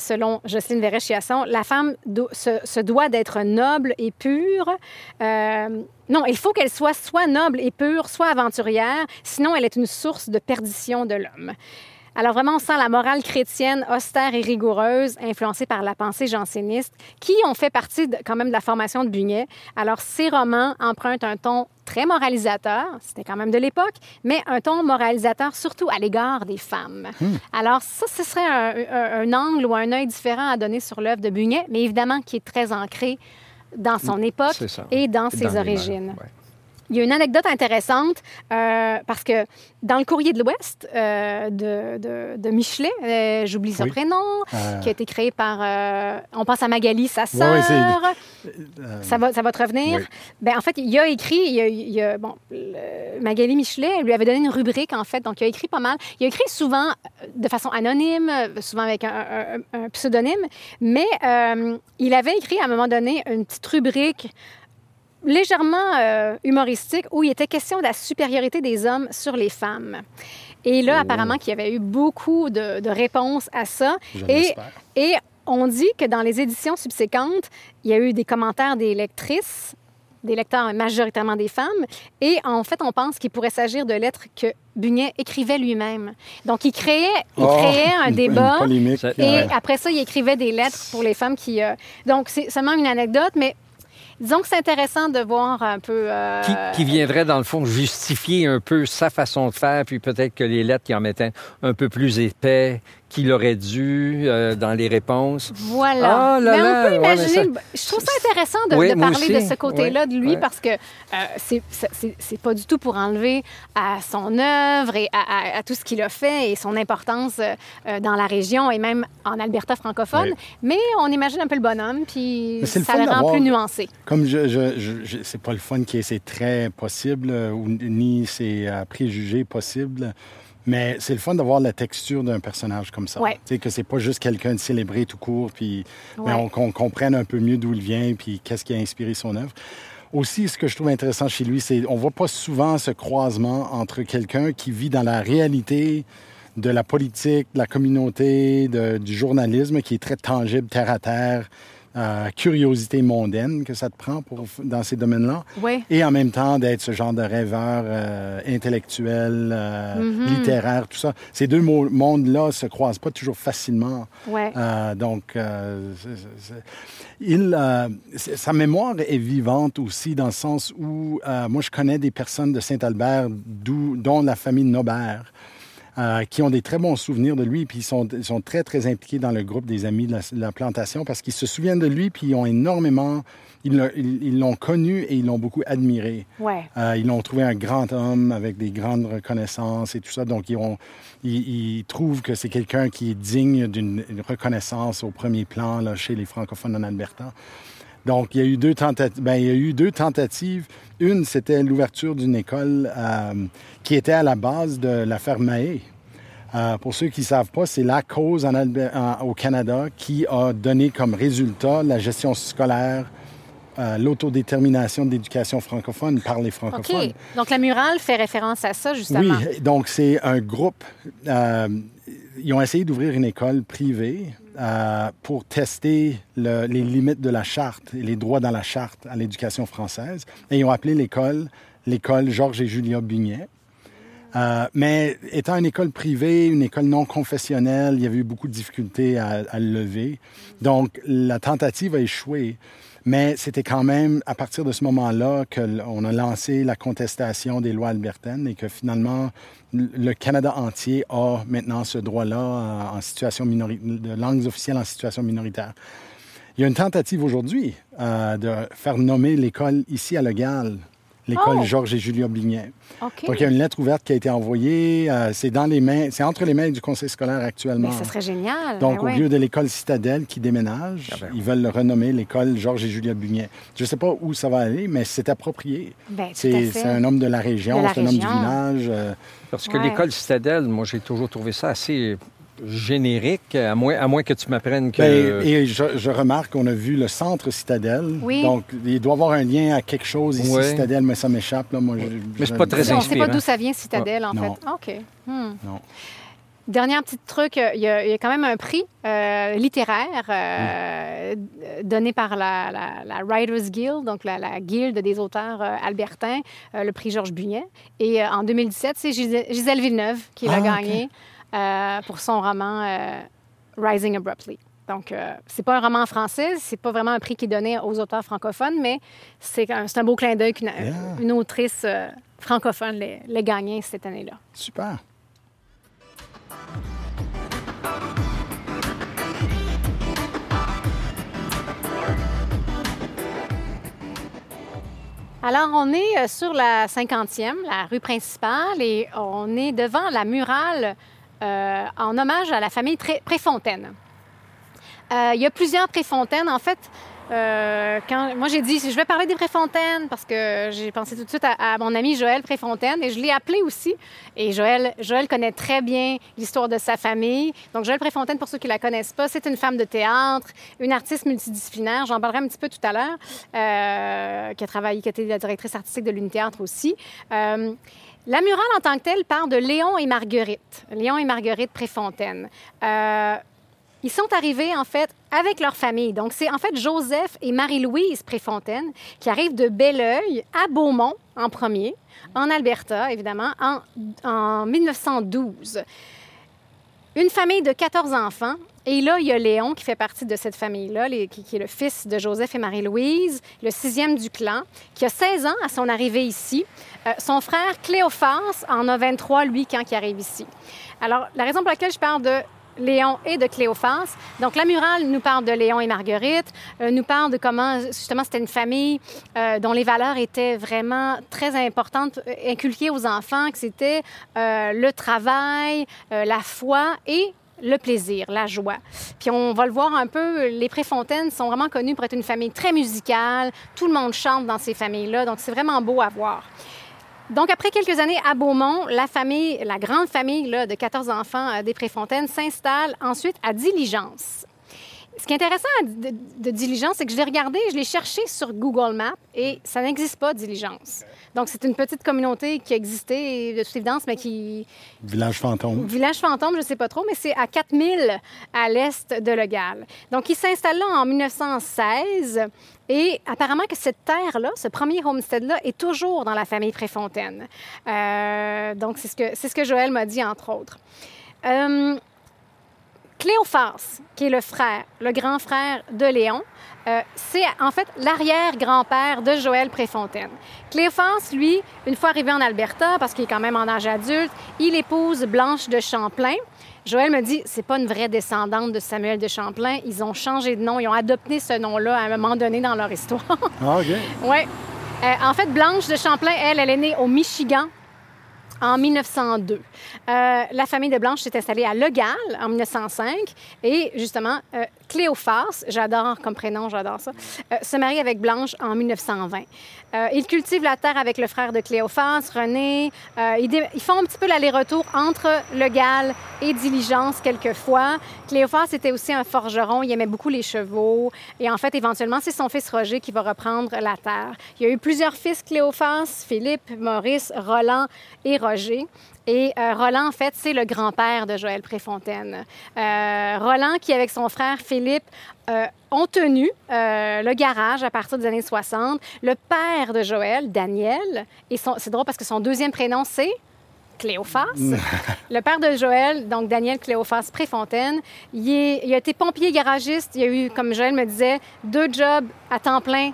selon Jocelyne Verret-Chiasson, la femme se, doit d'être noble et pure. Euh, non, il faut qu'elle soit soit noble et pure, soit aventurière, sinon elle est une source de perdition de l'homme. Alors vraiment, on sent la morale chrétienne austère et rigoureuse, influencée par la pensée janséniste, qui ont fait partie quand même de la formation de Bugnet. Alors ces romans empruntent un ton très moralisateur, c'était quand même de l'époque, mais un ton moralisateur surtout à l'égard des femmes. Hmm. Alors ça, ce serait un, angle ou un œil différent à donner sur l'œuvre de Bugnet, mais évidemment qui est très ancré dans son hmm. époque et dans ses origines. Il y a une anecdote intéressante euh, parce que dans le courrier de l'Ouest euh, de, de, Michelet, euh, j'oublie son prénom, qui a été créé par, on pense à Magali, sa sœur. ça, va, ça va te revenir. Ben, en fait, il a écrit, il a, bon, Magali Michelet lui avait donné une rubrique, en fait, donc il a écrit pas mal. Il a écrit souvent de façon anonyme, souvent avec un, un pseudonyme, mais il avait écrit à un moment donné une petite rubrique légèrement euh, humoristique où il était question de la supériorité des hommes sur les femmes. Et là, oh. apparemment, qu'il y avait eu beaucoup de, réponses à ça. Et, et on dit que dans les éditions subséquentes, il y a eu des commentaires des lectrices, des lecteurs majoritairement des femmes, et en fait, on pense qu'il pourrait s'agir de lettres que Bugnet écrivait lui-même. Donc, il créait, il oh, créait un débat, et après ça, il écrivait des lettres pour les femmes qui... Euh, donc, c'est seulement une anecdote, mais Disons que c'est intéressant de voir un peu... Euh, qui, viendrait, dans le fond, justifier un peu sa façon de faire, puis peut-être que les lettres qui en mettaient un peu plus épais, qu'il aurait dû euh, dans les réponses. Voilà. Ah, Mais on peut imaginer. Je trouve ça intéressant de, parler de ce côté-là de lui parce que euh, c'est pas du tout pour enlever à son œuvre et à, tout ce qu'il a fait et son importance euh, dans la région et même en Alberta francophone. Mais on imagine un peu le bonhomme, puis ça le rend plus nuancé. Comme je, je, c'est pas le fun qui est, c'est très possible, ou, ni c'est préjugé possible. Mais c'est le fun d'avoir la texture d'un personnage comme ça. Ouais. Tu sais, que c'est pas juste quelqu'un de célébré tout court, puis qu'on comprenne un peu mieux d'où il vient, puis qu'est-ce qui a inspiré son œuvre. Aussi, ce que je trouve intéressant chez lui, c'est on voit pas souvent ce croisement entre quelqu'un qui vit dans la réalité de la politique, de la communauté, du journalisme, qui est très tangible, terre à terre, euh, curiosité mondaine que ça te prend pour, dans ces domaines-là. Oui. Et en même temps, d'être ce genre de rêveur euh, intellectuel, euh, Mhm. littéraire, tout ça. Ces deux mo- mondes-là se croisent pas toujours facilement. Ouais. Donc, il, sa mémoire est vivante aussi dans le sens où moi, je connais des personnes de Saint-Albert, dont la famille Nobert, euh, qui ont des très bons souvenirs de lui, puis ils sont, ils sont très, très impliqués dans le groupe des amis de la, de la plantation parce qu'ils se souviennent de lui, puis ils ont énormément, ils l'ont- connu et ils l'ont beaucoup admiré. Ouais. Euh, ils l'ont trouvé un grand homme avec des grandes reconnaissances et tout ça. Donc, ils, ont, ils, ils trouvent que c'est quelqu'un qui est digne d'une une reconnaissance au premier plan là, chez les francophones en Alberta. Donc, il y a eu deux tentatives. Ben, il y a eu deux tentatives. Une, c'était l'ouverture d'une école euh, qui était à la base de l'affaire Mahé. Euh, pour ceux qui ne savent pas, c'est la cause en Alber- en- au Canada qui a donné comme résultat la gestion scolaire, euh, l'autodétermination de l'éducation francophone par les OK. francophones. Donc, la murale fait référence à ça, justement. Oui, donc c'est un groupe. Ils ont essayé d'ouvrir une école privée euh, pour tester le- les limites de la charte et les droits dans la charte à l'éducation française. Et ils ont appelé l'école l'école Georges et Julia Bugnet. Euh, mais étant une école privée, une école non confessionnelle, il y avait eu beaucoup de difficultés à, à le lever. Donc, la tentative a échoué. Mais c'était quand même à partir de ce moment-là qu'on a lancé la contestation des lois albertaines et que finalement, le Canada entier a maintenant ce droit-là en, en situation de langues officielles en situation minoritaire. Il y a une tentative aujourd'hui euh, de faire nommer l'école ici à Legal, l'école Oh! Georges et Julia Blignet. OK. Donc, il y a une lettre ouverte qui a été envoyée. euh, c'est dans les mains, c'est entre les mains du conseil scolaire actuellement. Mais ça serait génial. Donc, Ben au ouais. lieu de l'école Citadelle qui déménage, Ah ben ils veulent le renommer l'école Georges et Julia Bugnet. Je ne sais pas où ça va aller, mais c'est approprié. Ben, C'est un homme de la région, c'est un homme du village. euh, Parce que Ouais. l'école Citadelle, moi, j'ai toujours trouvé ça assez générique, à moins, à moins que tu m'apprennes que... ben, et je, je remarque qu'on a vu le centre Citadelle. Oui. Donc, il doit y avoir un lien à quelque chose ici. Citadelle, mais ça m'échappe. là. Moi, je- Mais c'est je- pas très On ne sait pas inspirant. d'où ça vient, Citadelle, en Non. fait. OK. Hmm. Non. Dernier petit truc, euh, il y, a, il y a quand même un prix euh, littéraire euh, donné par la, la- la Writers Guild, donc la, la guilde des auteurs euh, albertains, euh, le prix Georges Bugnet. Et euh, en 2017, c'est Gisèle, Gisèle Villeneuve qui l'a Ah, gagné euh, pour son roman euh, Rising Abruptly. Donc, euh, c'est pas un roman français, c'est pas vraiment un prix qui est donné aux auteurs francophones, mais c'est un, un beau clin d'œil qu'une Yeah. une autrice euh, francophone l'ait gagné cette année-là. Super. Alors, on est sur la 50e, la rue principale, et on est devant la murale euh, en hommage à la famille Préfontaine. Euh, il y a plusieurs Préfontaines. En fait, euh, moi, j'ai dit, je vais parler des Préfontaines parce que j'ai pensé tout de suite à, mon ami Joël Préfontaine et je l'ai appelé aussi. Et Joël, Joël connaît très bien l'histoire de sa famille. Donc, Joël Préfontaine, pour ceux qui ne la connaissent pas, c'est une femme de théâtre, une artiste multidisciplinaire. J'en parlerai un petit peu tout à l'heure, qui a travaillé, qui a été la directrice artistique de l'Uni-Théâtre aussi. Euh, la murale en tant que telle parle de Léon et Marguerite. Léon et Marguerite Préfontaine. Euh, ils sont arrivés, en fait, avec leur famille. Donc, c'est en fait Joseph et Marie-Louise Préfontaine qui arrivent de Belleuil à Beaumont en premier, en Alberta, évidemment, en, en 1912. Une famille de 14 enfants. Et là, il y a Léon qui fait partie de cette famille-là, qui, qui est le fils de Joseph et Marie-Louise, le sixième du clan, qui a 16 ans à son arrivée ici. Euh, son frère Cléophas en a 23, lui, quand il arrive ici. Alors, la raison pour laquelle je parle de Léon et de Cléophas. Donc, la murale nous parle de Léon et Marguerite, euh, nous parle de comment, justement, c'était une famille euh, dont les valeurs étaient vraiment très importantes, inculquées aux enfants, que c'était le travail, la foi et le plaisir, la joie. Puis on va le voir un peu, les Préfontaines sont vraiment connus pour être une famille très musicale. Tout le monde chante dans ces familles-là, donc c'est vraiment beau à voir. Donc, après quelques années à Beaumont, la famille, la grande famille là, de 14 enfants euh, des Préfontaines s'installe ensuite à Diligence. ce qui est intéressant de, de Diligence, c'est que je l'ai regardé, je l'ai cherché sur Google Maps et ça n'existe pas, Diligence. Donc, c'est une petite communauté qui existait, de toute évidence, mais qui... Village fantôme. Village fantôme, je ne sais pas trop, mais c'est à 4000 à l'est de Le Gall. Donc, il s'installe là en 1916 et apparemment que cette terre-là, ce premier homestead-là, est toujours dans la famille Préfontaine. Euh, donc, c'est ce, que, c'est ce que Joël m'a dit, entre autres. Euh, Cléophas, qui est le frère, le grand frère de Léon, euh, c'est en fait l'arrière-grand-père de Joël Préfontaine. Cléophas, lui, une fois arrivé en Alberta, parce qu'il est quand même en âge adulte, il épouse Blanche de Champlain. Joël me dit, c'est pas une vraie descendante de Samuel de Champlain. Ils ont changé de nom, ils ont adopté ce nom-là à un moment donné dans leur histoire. Ah, OK. oui. Euh, en fait, Blanche de Champlain, elle, elle est née au Michigan, en 1902. Euh, la famille de Blanche s'est installée à Le Gall en 1905 et justement, euh, Cléophas, j'adore comme prénom, j'adore ça, euh, se marie avec Blanche en 1920. Euh, il cultive la terre avec le frère de Cléophas, René. Euh, ils, ils font un petit peu l'aller-retour entre Le Gall et Diligence quelquefois. Cléophas était aussi un forgeron, il aimait beaucoup les chevaux. Et en fait, éventuellement, c'est son fils Roger qui va reprendre la terre. Il y a eu plusieurs fils Cléophas, Philippe, Maurice, Roland et Roger. Et euh, Roland, en fait, c'est le grand-père de Joël Préfontaine. Euh, Roland, qui avec son frère Philippe euh, ont tenu euh, le garage à partir des années 60. Le père de Joël, Daniel, et c'est drôle parce que son deuxième prénom, c'est Cléophas. le père de Joël, donc Daniel Cléophas Préfontaine, il, est- il a été pompier garagiste. Il a eu, comme Joël me disait, deux jobs à temps plein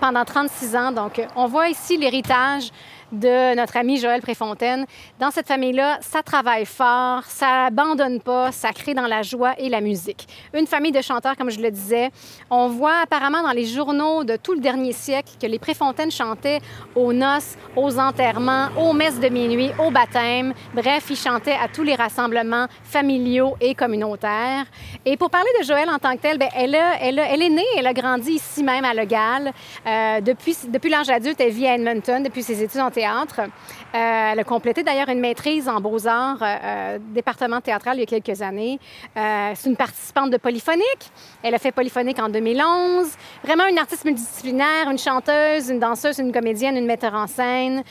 pendant 36 ans. Donc, on voit ici l'héritage de notre ami Joël Préfontaine. Dans cette famille-là, ça travaille fort, ça abandonne pas, ça crée dans la joie et la musique. Une famille de chanteurs, comme je le disais. On voit apparemment dans les journaux de tout le dernier siècle que les Préfontaines chantaient aux noces, aux enterrements, aux messes de minuit, au baptême. Bref, ils chantaient à tous les rassemblements familiaux et communautaires. Et pour parler de Joël en tant que telle, bien, elle, a- elle, a- elle est née, elle a grandi ici même à Le Gall. Euh, depuis depuis l'âge adulte, elle vit à Edmonton depuis ses études en Euh, elle a complété d'ailleurs une maîtrise en beaux-arts, euh, euh, département théâtral, il y a quelques années. C'est une participante de Polyphonique. Elle a fait Polyphonique en 2011. Vraiment une artiste multidisciplinaire, une chanteuse, une danseuse, une comédienne, une metteur en scène.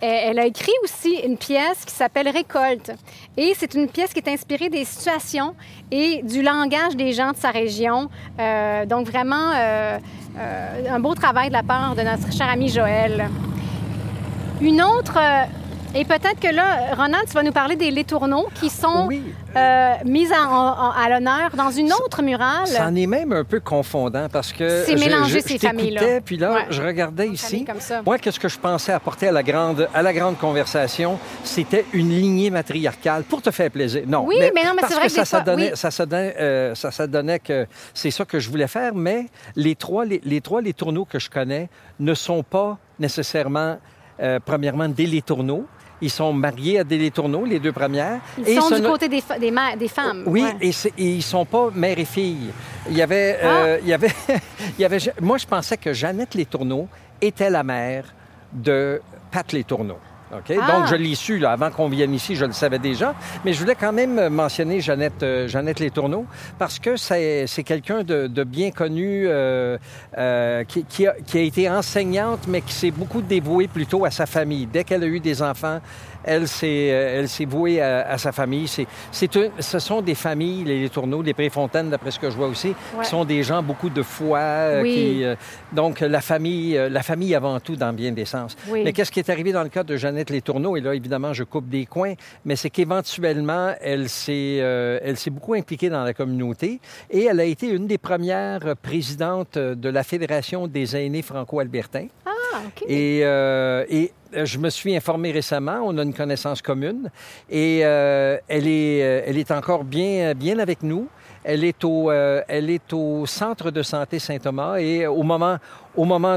Elle a écrit aussi une pièce qui s'appelle Récolte. Et c'est une pièce qui est inspirée des situations et du langage des gens de sa région. Donc vraiment euh, un beau travail de la part de notre cher ami Joël. Une autre, euh, et peut-être que là, Ronald, tu vas nous parler des Létourneaux qui sont Oui. euh, mis en- en- à l'honneur dans une autre murale. C'en est même un peu confondant parce que C'est mélangé, je, ces familles-là. Puis là, Ouais. je regardais Une ici. comme ça. Moi, qu'est-ce que je pensais apporter à la grande, à la grande conversation, c'était une lignée matriarcale pour te faire plaisir. Non, Oui, mais non, mais c'est vrai que que ça, fois, donnait, oui. ça, se donnait, euh, ça, ça donnait que c'est ça que je voulais faire, mais les trois, les, les trois les tourneaux que je connais ne sont pas nécessairement, euh, premièrement, des les tourneaux. Ils sont mariés à des les tourneaux, les deux premières. Ils Et sont du côté des, des, femmes. oui, ouais. et, ils sont pas mère et fille. Il y avait, Ah! euh, il y avait, il y avait. Moi, je pensais que Jeannette Les Tourneaux était la mère de Pat Les Tourneaux. OK? Ah! Donc, je l'ai su là, avant qu'on vienne ici, je le savais déjà. Mais je voulais quand même mentionner Jeannette, euh, Jeannette Les Tourneaux parce que c'est c'est quelqu'un de, de bien connu euh, euh, qui, qui a, qui a été enseignante, mais qui s'est beaucoup dévouée plutôt à sa famille. Dès qu'elle a eu des enfants, elle s'est euh, elle s'est vouée à, à sa famille. C'est c'est un- ce sont des familles, les, les Tourneaux, les Préfontaines, d'après ce que je vois aussi, Ouais. qui sont des gens beaucoup de foi. euh, Oui. qui, euh, donc, la famille, euh, la famille avant tout, dans bien des sens. Oui. Mais qu'est-ce qui est arrivé dans le cas de Jeannette Les Tourneaux? Et là, évidemment, je coupe des coins, mais c'est qu'éventuellement, elle s'est euh, elle s'est beaucoup impliquée dans la communauté et elle a été une des premières présidentes de la Fédération des aînés franco-albertains. Ah, OK. Et, euh, euh, je me suis informé récemment, on a une connaissance commune, et euh, elle, est, encore bien, avec nous. Elle est, au, centre de santé Saint-Thomas et au moment,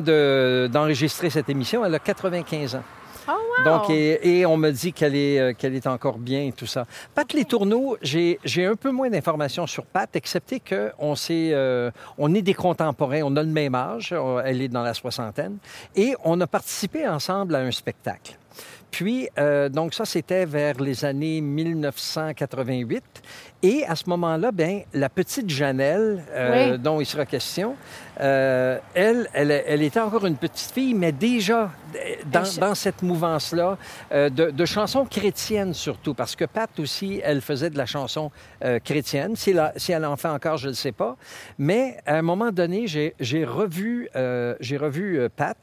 d'enregistrer cette émission, elle a 95 ans. Oh. Donc, et, on me dit qu'elle est, euh, est encore bien et tout ça. Pat Les Tourneaux, j'ai un peu moins d'informations sur Pat, excepté qu'on euh, on est des contemporains, on a le même âge, euh, elle est dans la soixantaine, et on a participé ensemble à un spectacle. Puis, euh, donc ça, c'était vers les années 1988. Et à ce moment-là, ben, la petite Janelle, euh, Oui. dont il sera question, euh, elle, elle, elle était encore une petite fille, mais déjà dans, cette mouvance-là, euh, de, de chansons chrétiennes surtout, parce que Pat aussi, elle faisait de la chanson chrétienne. Si elle, a- si elle en fait encore, je ne sais pas. Mais à un moment donné, j'ai revu, j'ai revu Pat.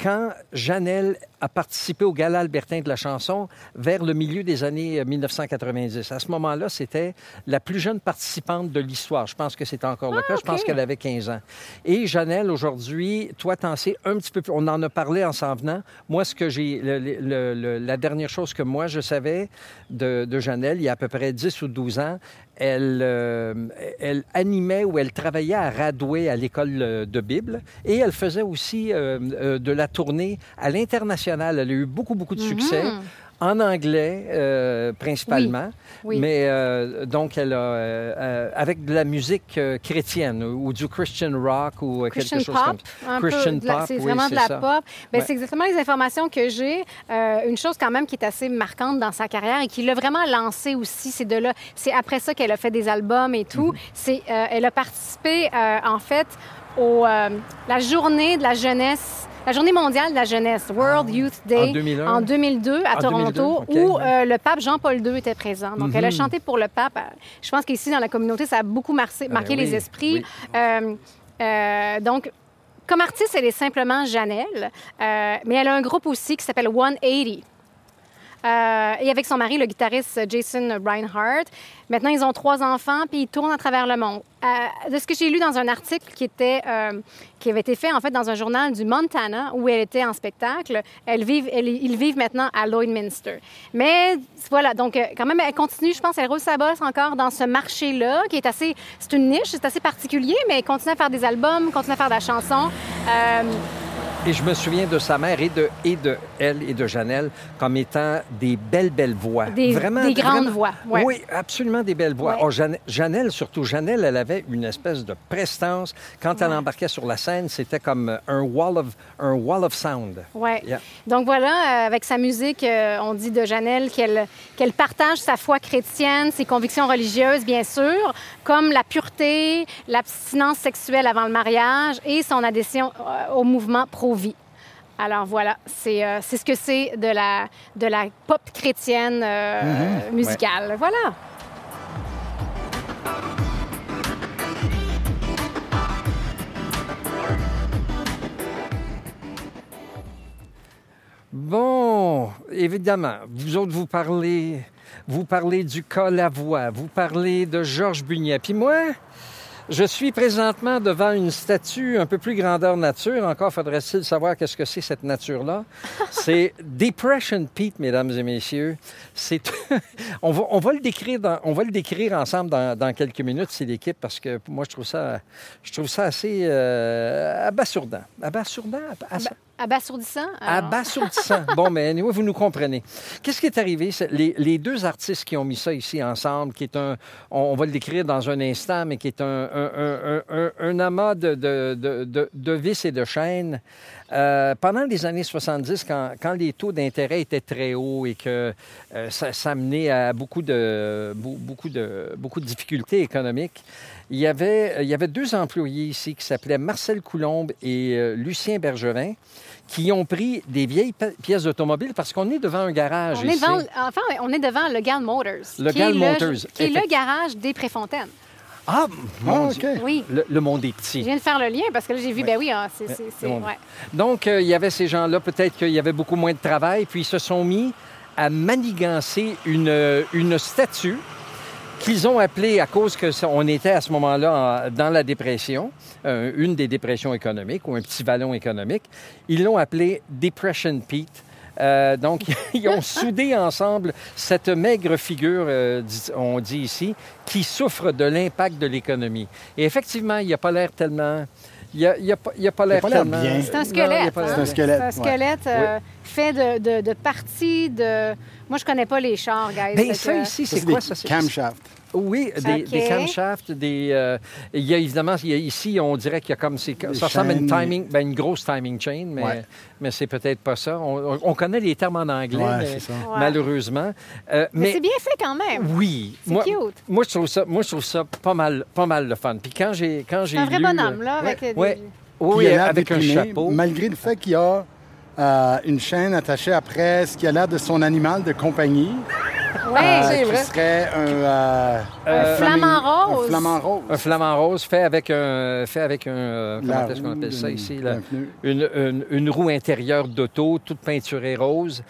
quand Janelle a participé au Gala Albertin de la chanson vers le milieu des années euh, 1990. À ce moment-là, c'était la plus jeune participante de l'histoire. Je pense que c'est encore le cas. Je pense qu'elle avait 15 ans. Et Janelle, aujourd'hui, toi, t'en sais un petit peu plus. On en a parlé en s'en venant. Moi, ce que j'ai... le- le- le- la dernière chose que moi, je savais de, de Janelle, il y a à peu près 10 ou 12 ans, elle, euh, elle animait ou elle travaillait à Radoué à l'école euh, de Bible et elle faisait aussi euh, euh, de la tournée à l'international. Elle a eu beaucoup, beaucoup de succès. Mhm. En anglais, euh, principalement. Oui. Mais euh, donc, elle a, euh, avec de la musique chrétienne ou du Christian rock ou Christian quelque chose pop, comme un Christian pop, C'est oui, vraiment de la ça. pop. Ben, Ouais. C'est exactement les informations que j'ai. Une chose quand même qui est assez marquante dans sa carrière et qui l'a vraiment lancée aussi, c'est de là. C'est après ça qu'elle a fait des albums et tout. Mm-hmm. C'est, elle a participé en fait au la journée de la jeunesse. La journée mondiale de la jeunesse, World Youth Day, En 2001? en 2002 à Toronto, 2002, ok. où euh, le pape Jean-Paul II était présent. Donc, elle a Mhm. chanté pour le pape. Euh, Je pense qu'ici, dans la communauté, ça a beaucoup marqué, marqué oui, les esprits. oui. Euh, euh, donc, comme artiste, elle est simplement Janelle, euh, mais elle a un groupe aussi qui s'appelle 180. Euh, et avec son mari, le guitariste Jason Reinhardt. Maintenant, ils ont trois enfants, puis ils tournent à travers le monde. Euh, de ce que j'ai lu dans un article qui, était, euh, qui avait été fait en fait dans un journal du Montana où elle était en spectacle, ils vivent maintenant à Lloydminster. Mais voilà, donc quand même, elle continue, je pense, elle roule sa bosse encore dans ce marché-là, qui est assez, c'est une niche, c'est assez particulier, mais elle continue à faire des albums, continue à faire de la chanson. Et je me souviens de sa mère et de, et de elle et de Janelle comme étant des belles, belles voix. Des- des grandes voix, ouais. Oui, absolument des belles voix. Ouais. Oh, Jan- Janelle, surtout, Janelle, elle avait une espèce de prestance. Quand elle embarquait sur la scène, c'était comme un wall of, un wall of sound. Yeah. Donc voilà, euh, avec sa musique, euh, on dit de Janelle qu'elle qu'elle partage sa foi chrétienne, ses convictions religieuses, bien sûr, comme la pureté, l'abstinence sexuelle avant le mariage et son adhésion euh, au mouvement Alors voilà, c'est euh, c'est ce que c'est de la, de la pop chrétienne euh, musicale. Voilà. Bon, évidemment, vous autres, vous parlez, vous parlez du cas Lavoie, vous parlez de Georges Bugnet. Puis moi, je suis présentement devant une statue un peu plus grandeur nature. Encore faudrait-il savoir qu'est-ce que c'est cette nature-là. C'est Depression Pete, mesdames et messieurs. C'est, on va, le décrire, on va décrire ensemble dans, quelques minutes. C'est l'équipe parce que moi, je trouve ça, je trouve ça assez euh, abasourdant, abass- Abasourdissant. alors? Abasourdissant. bon, mais anyway, vous nous comprenez. Qu'est-ce qui est arrivé? Les, les deux artistes qui ont mis ça ici ensemble, qui est un, on, on va le décrire dans un instant, mais qui est un, un, un, un- un amas de, de, de, vis et de chaînes. Euh, pendant les années 70, quand, quand les taux d'intérêt étaient très hauts et que euh, ça, ça menait à beaucoup de, beau- beaucoup, de, beaucoup de difficultés économiques, il y avait, il y avait deux employés ici qui s'appelaient Marcel Coulombe et euh, Lucien Bergevin qui ont pris des vieilles pi- pièces d'automobile parce qu'on est devant un garage On est, ici. devant, enfin, on est devant le Gal Motors. Le Gal est Motors, qui est le garage des Préfontaines. Ah, mon Ah, Dieu. Oui. Le, le monde est Je petit. viens de faire le lien parce que là, j'ai vu, ben oui, ah, c'est. le ouais. Donc, euh, il y avait ces gens-là, peut-être qu'il y avait beaucoup moins de travail, puis ils se sont mis à manigancer une, une statue qu'ils ont appelée, à cause que ça- on était à ce moment-là en- dans la dépression, euh, une des dépressions économiques ou un petit ballon économique, ils l'ont appelée Depression Pete. Euh, donc, ils ont soudé ensemble cette maigre figure, euh, on dit ici, qui souffre de l'impact de l'économie. Et effectivement, il n'a pas l'air tellement... Il n'a il a pas, il a pas l'air tellement... bien. C'est un squelette. a hein? C'est un squelette. C'est un squelette euh, fait de, de, de parties de. Moi, je connais pas les chars, guys. Fait ça que- ici, c'est quoi des ça? c'est- camshafts. Oui, des, des camshafts, des. euh, il y a évidemment, il y a ici, on dirait qu'il y a comme. Ça ressemble à une timing, ben, une grosse timing chain, mais, Ouais. mais c'est peut-être pas ça. On, on- on connaît les termes en anglais, Ouais, mais c'est ça. Ouais. malheureusement. Euh, Mais, c'est bien fait quand même. Oui. C'est Moi, cute. moi, je trouve ça, moi, je trouve ça pas mal, pas mal le fun. Puis quand j'ai, quand j'ai C'est un vrai lu, bonhomme, là, avec ouais, des- oui, avec un chapeau. Malgré le fait qu'il y a euh, une chaîne attachée après ce qui a l'air de son animal de compagnie. Ouais. euh, c'est qui vrai. serait un... euh, Euh, flamant rose. Un flamant rose. Un flamant rose fait avec un, fait avec un, euh, comment est-ce qu'on appelle ça ici, là? une- une roue intérieure d'auto, toute peinturée rose.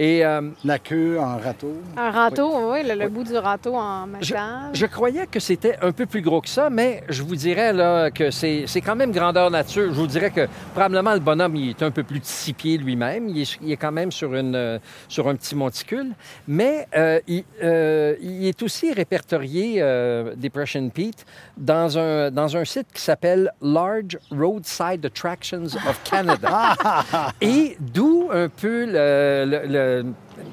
Et euh, La queue en râteau. Un râteau, oui, le, le bout du râteau en métal. je croyais que c'était un peu plus gros que ça, mais je vous dirais là, que c'est c'est quand même grandeur nature. Je vous dirais que probablement le bonhomme il est un peu plus de six pieds lui-même. Il, est- il est quand même sur, une, euh, sur un petit monticule, mais euh, il, euh, il est aussi répertorié, euh, Depression Pete, dans un, dans un site qui s'appelle Large Roadside Attractions of Canada. Et d'où un peu le, le- le-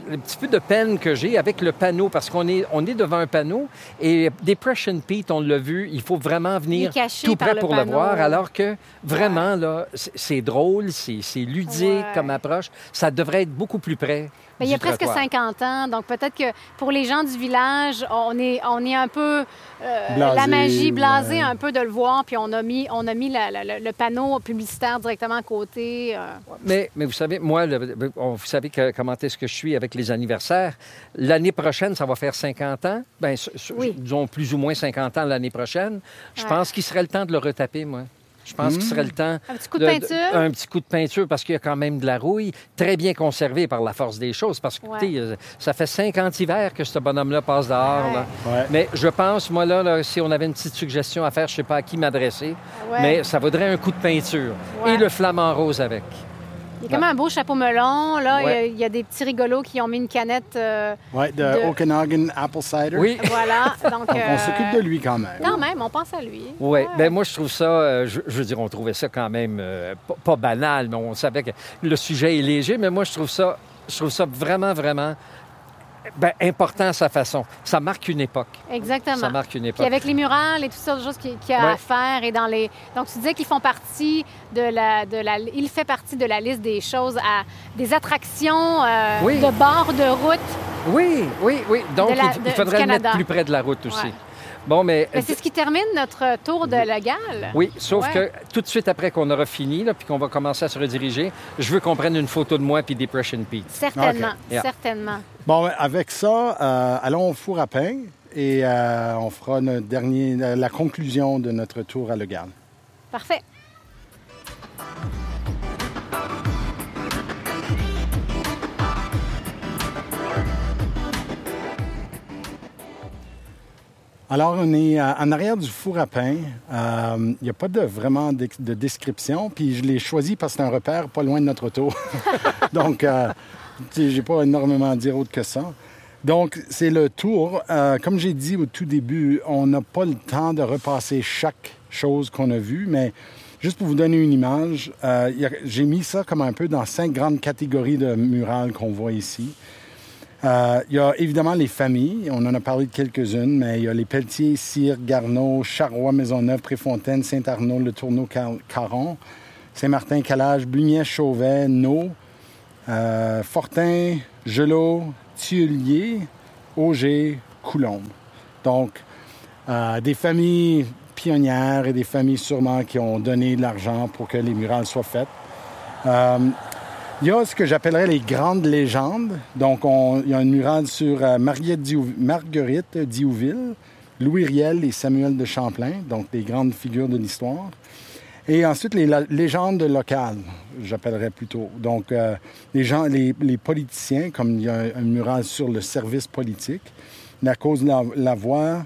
le petit peu de peine que j'ai avec le panneau, parce qu'on est, on est devant un panneau et Depression Pete, on l'a vu, il faut vraiment venir tout près pour le voir, alors que vraiment, là, c'est drôle, c'est c'est ludique Ouais. comme approche. Ça devrait être beaucoup plus près. Il y a presque trottoir. 50 ans, donc peut-être que pour les gens du village, on est, on est un peu euh, Blasé, la magie blasée ouais. un peu de le voir, puis on a mis, on a mis la- la- la- le panneau publicitaire directement à côté. euh. Mais, mais vous savez, moi, le- vous savez que- comment est-ce que je suis avec les anniversaires. L'année prochaine, ça va faire 50 ans. Ce- Oui. disons plus ou moins 50 ans l'année prochaine. Je Ouais. pense qu'il serait le temps de le retaper, moi. Je pense qu'il serait le temps. Un petit coup de peinture? un petit coup de peinture parce qu'il y a quand même de la rouille, très bien conservée par la force des choses. Parce que, Ouais. écoutez, euh, ça fait 50 hivers que ce bonhomme-là passe dehors. Ouais. là. Ouais. Mais je pense, moi, là, là, si on avait une petite suggestion à faire, je ne sais pas à qui m'adresser, Ouais. mais ça vaudrait un coup de peinture. Ouais. Et le flamant rose avec. Il y a comme un beau chapeau melon. Là, il y a- Ouais. il y, a des petits rigolos qui ont mis une canette. euh, Ouais, de, De- Okanagan Apple Cider. Oui. voilà. Donc, Donc, on euh, s'occupe de lui quand même. Quand même, on pense à lui. Oui, Ouais. ben moi je trouve ça, euh, je, je veux dire, on trouvait ça quand même euh, pas, pas banal, mais on savait que le sujet est léger, mais moi je trouve ça, je trouve ça vraiment, vraiment ben, important à sa façon. Ça marque une époque. Exactement. Ça marque une Puis époque. avec les murales et toutes sortes de choses qu'il y a Ouais. à faire et dans les donc tu disais qu'ils font partie de la de la il fait partie de la liste des choses à des attractions euh, Oui. de bord de route. Oui, oui, oui. Donc la- il, de- il faudrait le mettre plus près de la route aussi. Ouais. Bon, mais Mais c'est ce qui termine notre tour de Le Gall. oui, sauf Ouais. que tout de suite après qu'on aura fini, là, puis qu'on va commencer à se rediriger, je veux qu'on prenne une photo de moi puis Depression Pete. Certainement. Yeah. certainement. Bon, avec ça, euh, allons au four à pain et euh, on fera notre dernier, euh, la conclusion de notre tour à Le Gall. Parfait. Alors, on est euh, en arrière du four à pain. Euh, Il n'y a pas de, vraiment de, de description. Puis je l'ai choisi parce que c'est un repère pas loin de notre auto. Donc, euh, j'ai pas énormément à dire autre que ça. Donc, c'est le tour. Euh, comme j'ai dit au tout début, on n'a pas le temps de repasser chaque chose qu'on a vue, mais juste pour vous donner une image, euh, j'ai mis ça comme un peu dans cinq grandes catégories de murales qu'on voit ici. Euh, il y a évidemment les familles, on en a parlé de quelques-unes, mais il y a les Pelletier, Cyr, Garneau, Charrois, Maisonneuve, Préfontaine, Saint-Arnaud, Le Tourneau, Car- Caron, Saint-Martin, Calage, Blugnet, Chauvet, Nau, euh, Fortin, Gelot, Thieulier, Auger, Coulombe. Donc, euh, des familles pionnières et des familles sûrement qui ont donné de l'argent pour que les murales soient faites. Il y a ce que j'appellerais les grandes légendes. Donc, on- il y a une murale sur euh, Marguerite, Diou- Marguerite Diouville, Louis Riel et Samuel de Champlain, donc des grandes figures de l'histoire. Et ensuite, les légendes locales, j'appellerais plutôt. Donc, euh, les, gens, les, politiciens, comme il y a un, un mural sur le service politique, la cause de la voix,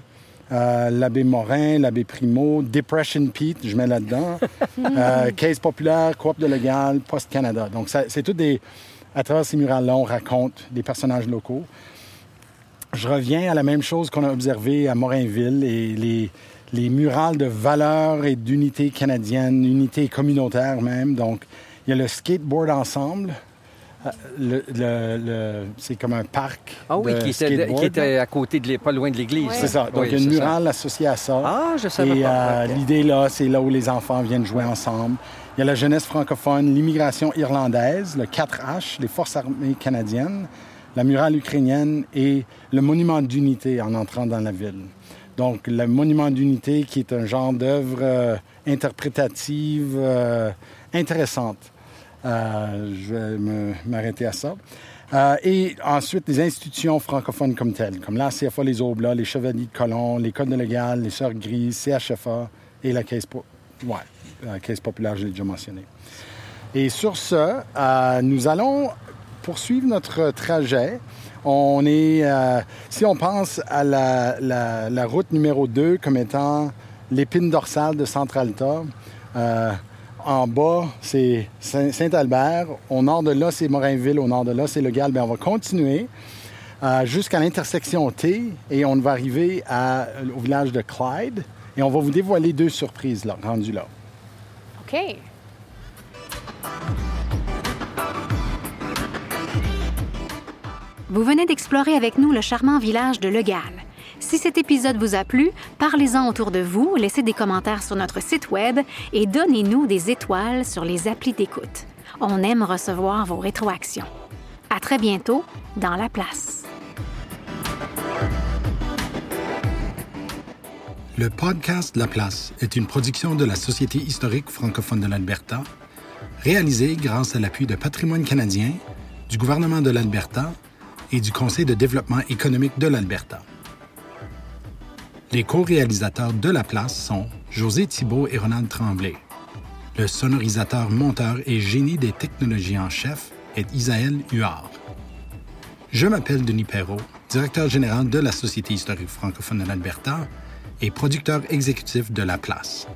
euh, l'abbé Morin, l'abbé Primo, Depression Pete, je mets là-dedans, euh, Caisse populaire, Coop de Légal, Post Canada. Donc, c'est tout des... À travers ces murales-là, on raconte des personnages locaux. Je reviens à la même chose qu'on a observé à Morinville et les, les murales de valeurs et d'unité canadienne, unité communautaire même. Donc, il y a le skateboard ensemble, le, le- le- c'est comme un parc. Ah oui, de qui était, skateboard. qui était à côté de pas loin de l'église. C'est ça. Donc, Oui, il y a une ça. murale associée à ça. Ah, je savais Et pas. euh, l'idée, là, c'est là où les enfants viennent jouer ensemble. Il y a la jeunesse francophone, l'immigration irlandaise, le 4H, les forces armées canadiennes, la murale ukrainienne et le monument d'unité en entrant dans la ville. Donc, le monument d'unité qui est un genre d'œuvre euh, interprétative euh, intéressante. Euh, je vais m'arrêter à ça. Euh, et ensuite, les institutions francophones comme telles, comme la CFA, les Oblats, les Chevaliers de Colomb, les Codes de Légal, les Sœurs Grises, CHFA et la Caisse, po- ouais, la Caisse populaire, je l'ai déjà mentionné. Et sur ce, euh, nous allons poursuivre notre trajet. On est, si on pense à la, la- route numéro 2 comme étant l'épine dorsale de Centralta, en bas, c'est Saint- Saint-Albert. Au nord de là, c'est Morinville. Au nord de là, c'est Le Gall. Bien, on va continuer euh, jusqu'à l'intersection T et on va arriver à- au village de Clyde. Et on va vous dévoiler deux surprises là, rendues là. OK. Vous venez d'explorer avec nous le charmant village de Le Gall. Si cet épisode vous a plu, parlez-en autour de vous, laissez des commentaires sur notre site web et donnez-nous des étoiles sur les applis d'écoute. On aime recevoir vos rétroactions. À très bientôt dans la place. Le podcast La Place est une production de la Société historique francophone de l'Alberta, réalisée grâce à l'appui de Patrimoine canadien, du gouvernement de l'Alberta et du Conseil de développement économique de l'Alberta. Les co-réalisateurs de La Place sont José Thibault et Ronald Tremblay. Le sonorisateur, monteur et génie des technologies en chef est Isaël Huard. Je m'appelle Denis Perrault, directeur général de la Société historique francophone de l'Alberta et producteur exécutif de La Place.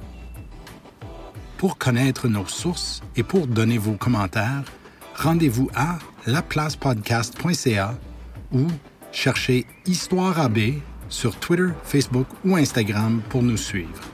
Pour connaître nos sources et pour donner vos commentaires, rendez-vous à laplacepodcast.ca ou cherchez Histoire AB sur Twitter, Facebook ou Instagram pour nous suivre.